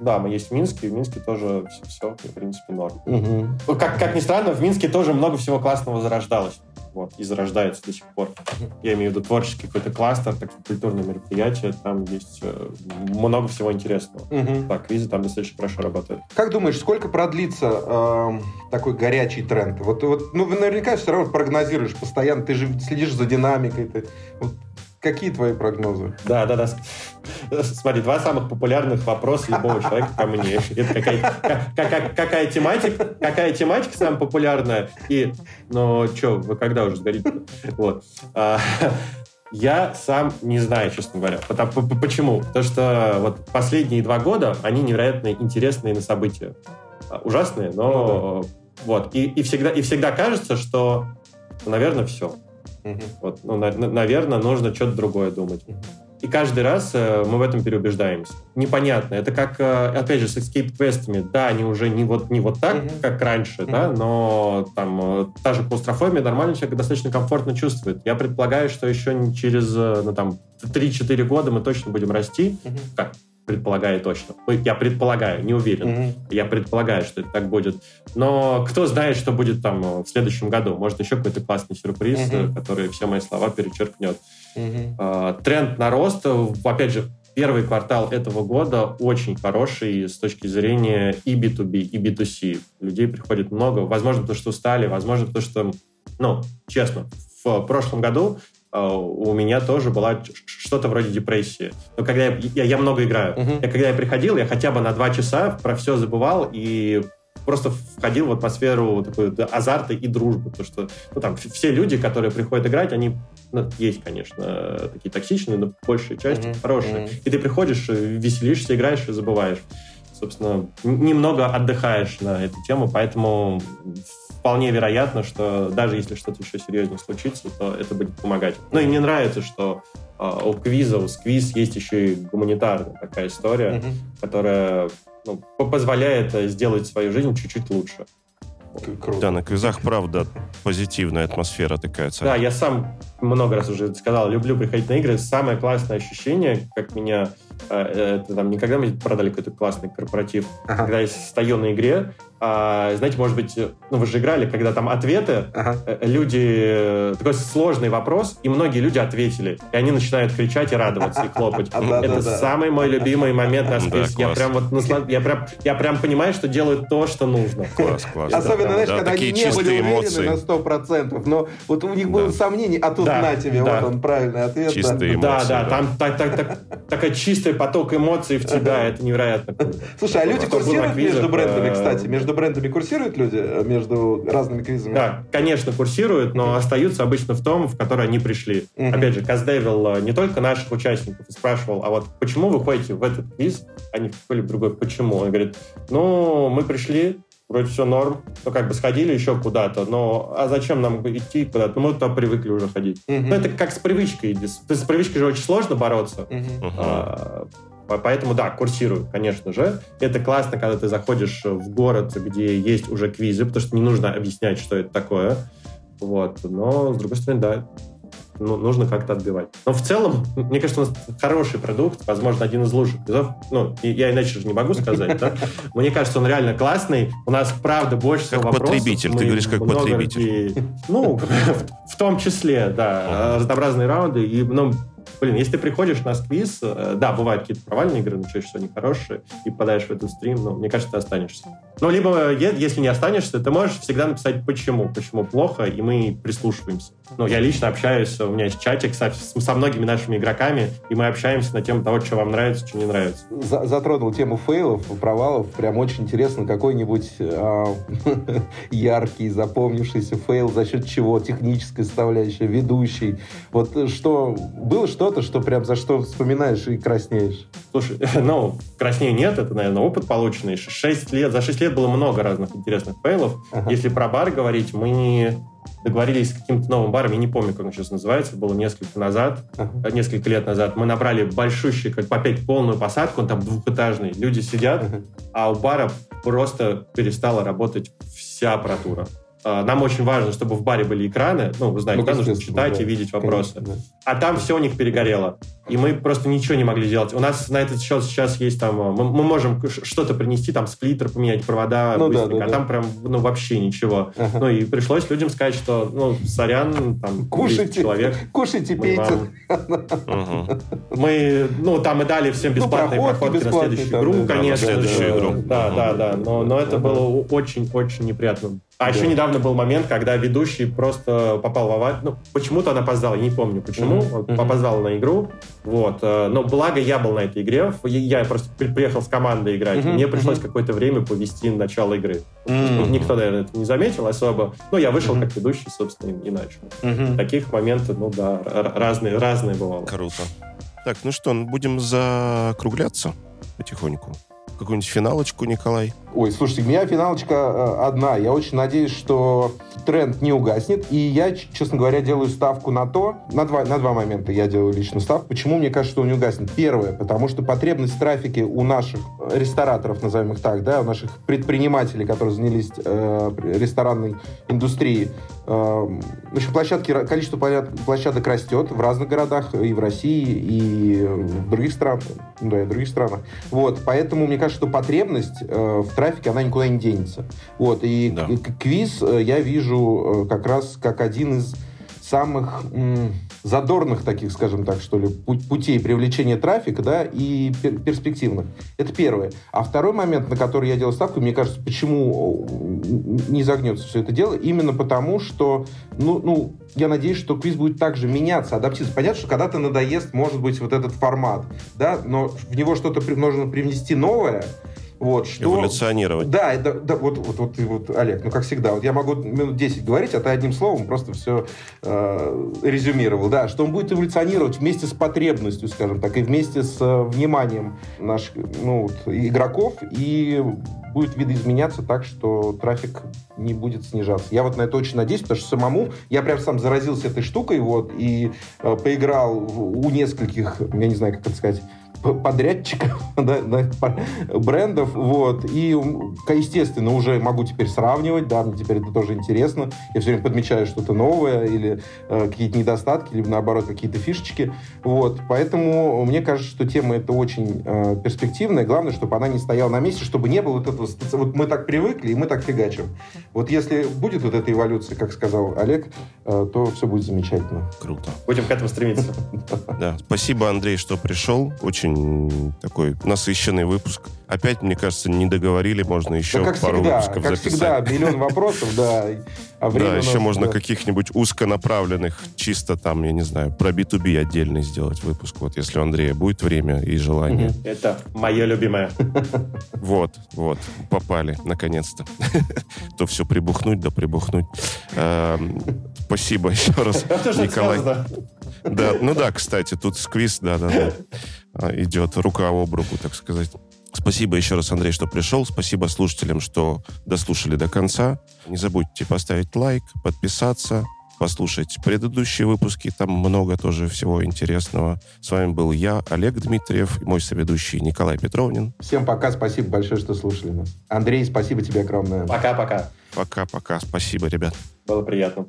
A: Да, мы есть в Минске, в Минске тоже все, в принципе, норм. Ну, Как, как ни странно, в Минске тоже много всего классного зарождалось. Вот, и зарождается до сих пор. Я имею в виду творческий какой-то кластер, такие культурные мероприятия, там есть э, много всего интересного.
C: Мгм.
A: Так, квизы там достаточно хорошо работают.
C: Как думаешь, сколько продлится эм, такой горячий тренд? Вот, вот, ну, наверняка все равно прогнозируешь постоянно, ты же следишь за динамикой. Ты, вот, какие твои прогнозы?
A: Да, да, да. Смотри, два самых популярных вопроса любого человека ко мне. Это какая, ка- ка- какая тематика, какая тематика самая популярная? И, ну, что, вы когда уже сгорите? Вот. А, Я сам не знаю, честно говоря. Потому- Почему? Потому что вот последние два года, они невероятно интересные на события. А, Ужасные, но вот. И, и, всегда, и всегда кажется, что, ну, наверное, все.
C: Мгм.
A: Вот, ну, наверное, нужно что-то другое думать. И каждый раз э, мы в этом переубеждаемся. Непонятно. Это как, э, опять же, с escape-квестами. Да, они уже не вот, не вот так,
C: Мгм.
A: как раньше, да,
C: Мгм.
A: но там э, та же клаустрофобия нормально человек достаточно комфортно чувствует. Я предполагаю, что еще не через, э, ну, там, 3-4 года мы точно будем расти. Как? Предполагаю точно. Я предполагаю, не уверен.
C: Мгм.
A: Я предполагаю, что это так будет. Но кто знает, что будет там э, в следующем году. Может, еще какой-то классный сюрприз, э, который все мои слова перечеркнет.
C: Мгм.
A: Э, Тренд на рост, э, опять же, первый квартал этого года очень хороший с точки зрения и B2B, и B2C. Людей приходит много. Возможно, потому что устали, возможно, потому что, ну, честно, в прошлом году у меня тоже была что-то вроде депрессии. Но когда я, я, я много играю,
C: Мгм.
A: я когда я приходил, я хотя бы на два часа про все забывал и просто входил в атмосферу такой азарта и дружбы. Потому что ну, там, все люди, которые приходят играть, они ну, есть, конечно, такие токсичные, но большая часть
C: Мгм.
A: хорошие.
C: Мгм.
A: И ты приходишь, э, веселишься, играешь и забываешь. Собственно, немного отдыхаешь на эту тему, поэтому вполне вероятно, что даже если что-то еще серьезнее случится, то это будет помогать. Ну и мне нравится, что а, у квиза, у сквиз есть еще и гуманитарная такая история,
C: Мгм.
A: которая ну, по- позволяет э, сделать свою жизнь чуть-чуть лучше.
C: Круто.
B: Да, на квизах, правда, позитивная атмосфера такая.
A: Да, я сам много раз уже сказал, люблю приходить на игры. Самое классное ощущение, как меня... э, Это там никогда мы продали какой-то классный корпоратив.
C: Ага.
A: Когда я стою на игре, а, знаете, может быть, ну вы же играли, когда там ответы,
C: Ага.
A: э, люди... э, Такой сложный вопрос, и многие люди ответили. И они начинают кричать и радоваться, и хлопать. <laughs> Это
C: да.
A: самый мой любимый момент на
B: Да,
A: сквиз. Я прям вот наслад- я прям, я прям понимаю, что делают то, что нужно.
B: Класс, класс.
C: Особенно, знаешь,
B: да,
C: когда они не были
B: чистые
C: уверены
B: эмоции.
C: на 100%, но вот у них было сомнение, а тут на тебе, вот он правильный ответ. да.
B: Чистые
A: Да,
B: эмоции,
A: да,
B: да.
A: там так, так, чистый поток эмоций в тебя, это невероятно.
C: Слушай, а люди курсируют
A: квизах,
C: между брендами,
A: э,
C: кстати? Между брендами курсируют люди? э, Между разными квизами?
A: Да, конечно, курсируют, но остаются обычно в том, в который они пришли. Опять же, Каздевил э, не только наших участников спрашивал, а вот почему вы ходите в этот квиз, а не в какой-либо другой, почему? Он говорит, ну, мы пришли, вроде все норм, ну, как бы сходили еще куда-то, но а зачем нам идти куда-то? Ну, мы туда привыкли уже ходить.
C: Мгм.
A: Ну, это как с привычкой. То есть с привычкой же очень сложно бороться.
C: Мгм.
A: А, по- Поэтому, да, курсируют, конечно же. Это классно, когда ты заходишь в город, где есть уже квизы, потому что не нужно объяснять, что это такое. Вот. Но, с другой стороны, да, ну, нужно как-то отбивать. Но в целом, мне кажется, у нас хороший продукт, возможно, один из лучших. Ну, я иначе же не могу сказать, да? <laughs> Мне кажется, он реально классный. У нас, правда, больше всего
B: Как
A: вопросов.
B: потребитель, ты говоришь, как потребитель.
A: Ну, в- <laughs> в том числе, да, разнообразные раунды. И, ну, Блин, если ты приходишь на квиз, э, да, бывают какие-то провальные игры, но чаще всего они хорошие, и попадаешь в этот стрим, ну, мне кажется, ты останешься. Ну, либо, если не останешься, ты можешь всегда написать, почему, почему плохо, и мы прислушиваемся. Ну, я лично общаюсь, у меня есть чатик со, со многими нашими игроками, и мы общаемся на тему того, что вам нравится, что не нравится.
C: За- Затронул тему фейлов, провалов. Прям очень интересно, какой-нибудь а, <laughs> яркий, запомнившийся фейл, за счет чего, техническая составляющая, ведущий. Вот э, что, было что-то, что прям за что вспоминаешь и краснеешь?
A: Слушай, <laughs> ну, краснее нет, это, наверное, опыт полученный. Шесть лет, за 6 лет было много разных интересных фейлов.
C: Ага.
A: Если про бар говорить, мы договорились с каким-то новым баром, я не помню, как он сейчас называется, было несколько назад, э, несколько лет назад. Мы набрали большущий, как по пять полную посадку, он там двухэтажный. Люди сидят,
C: Ага.
A: а у бара просто перестала работать вся аппаратура. А, Нам очень важно, чтобы в баре были экраны. Ну, вы знаете,
C: Ну,
A: да, нужно читать
C: да.
A: и видеть вопросы.
C: Конечно, да.
A: А там все у них перегорело. И мы просто ничего не могли делать. У нас на этот счет сейчас есть там... э, Мы, мы можем что-то принести, там сплиттер поменять, провода
C: Ну да,
A: быстренько,
C: да,
A: а
C: да.
A: там прям ну, вообще ничего.
C: Ага.
A: Ну и пришлось людям сказать, что ну, сорян, там <laughs> 200
C: Кушайте,
A: человек.
C: кушайте,
A: Мы,
C: пейте.
A: вам- мы, ну, там и дали всем
C: Ну,
A: бесплатные
C: проходки
A: проходки на следующую
C: там,
A: игру,
C: да, да,
A: конечно.
B: на следующую игру.
A: Да, да, да. Но, но это
C: Ага.
A: было очень-очень неприятно. А
C: Да.
A: еще недавно был момент, когда ведущий просто попал в аварию. Ну, почему-то он опоздал, я не помню почему.
C: Мгм.
A: Он опоздал на игру. Вот. э, Но благо я был на этой игре. Я просто при- приехал с командой играть.
C: Мгм.
A: Мне пришлось какое-то время повести начало игры.
C: М.
A: Никто, наверное, это не заметил особо. Ну, я вышел
C: Мгм.
A: как ведущий, собственно, и начал.
C: Мгм.
A: Таких моментов, ну да, разные, разные бывало.
B: Круто. Так, ну что, будем закругляться потихоньку. Какую-нибудь финалочку, Николай?
C: Ой, слушайте, у меня финалочка э, одна. Я очень надеюсь, что тренд не угаснет. И я, честно говоря, делаю ставку на то, на два, на два момента я делаю лично ставку. Почему мне кажется, что он не угаснет? Первое, потому что потребность в трафике у наших рестораторов, назовем их так, да, у наших предпринимателей, которые занялись э, ресторанной индустрией, э, в общем, площадки, количество площад- площадок растет в разных городах, и в России, и в других странах. Да, и в других странах. Вот, поэтому мне кажется, что потребность э, в трафике, она никуда не денется. Вот, и
B: Да.
C: квиз э, я вижу э, как раз как один из самых задорных таких, скажем так, что ли, пу- путей привлечения трафика, да, и пер- перспективных. Это первое. А второй момент, на который я делал ставку, мне кажется, почему не загнется все это дело, именно потому, что, ну, ну, я надеюсь, что квиз будет также меняться, адаптироваться. Понятно, что когда-то надоест, может быть, вот этот формат, да, но в него что-то при- нужно привнести новое, вот, что...
B: Эволюционировать.
C: Да, это, да, вот, вот, вот, вот, Олег, ну как всегда, вот я могу минут 10 говорить, а ты одним словом просто все э, резюмировал, да, что он будет эволюционировать вместе с потребностью, скажем так, и вместе с э, вниманием наших ну, вот, игроков, и будет видоизменяться так, что трафик не будет снижаться. Я вот на это очень надеюсь, потому что самому я прям сам заразился этой штукой, вот, и э, поиграл в- у нескольких, я не знаю, как это сказать, подрядчиков, <laughs> да, да, брендов, вот, и, естественно, уже могу теперь сравнивать, да, мне теперь это тоже интересно, я все время подмечаю что-то новое или э, какие-то недостатки, либо, наоборот, какие-то фишечки, вот, поэтому мне кажется, что тема эта очень э, перспективная, главное, чтобы она не стояла на месте, чтобы не было вот этого, вот мы так привыкли, и мы так фигачим. Вот если будет вот эта эволюция, как сказал Олег, э, то все будет замечательно.
B: Круто.
A: Будем к этому стремиться.
B: Да, спасибо, Андрей, что пришел. Очень такой насыщенный выпуск. Опять, мне кажется, не договорили, можно еще
C: да, как
B: пару
C: всегда,
B: выпусков
C: как
B: записать.
C: всегда, миллион вопросов, да.
B: А да, еще
C: нас,
B: можно
C: да.
B: каких-нибудь узконаправленных, чисто там, я не знаю, про B2B отдельный сделать выпуск. Вот если у Андрея будет время и желание.
A: Это мое любимое. <laughs>
B: Вот, вот, попали, наконец-то. <laughs> То все прибухнуть, да прибухнуть. Эм, Спасибо еще раз, Николай. Да, ну да, кстати, тут сквиз, да-да-да, идет рука об руку, так сказать. Спасибо еще раз, Андрей, что пришел. Спасибо слушателям, что дослушали до конца. Не забудьте поставить лайк, подписаться, послушать предыдущие выпуски. Там много тоже всего интересного. С вами был я, Олег Дмитриев, и мой соведущий Николай Петровнин.
C: Всем пока, спасибо большое, что слушали нас. Андрей, спасибо тебе огромное.
A: Пока-пока.
B: Пока-пока. Спасибо, ребят.
A: Было приятно.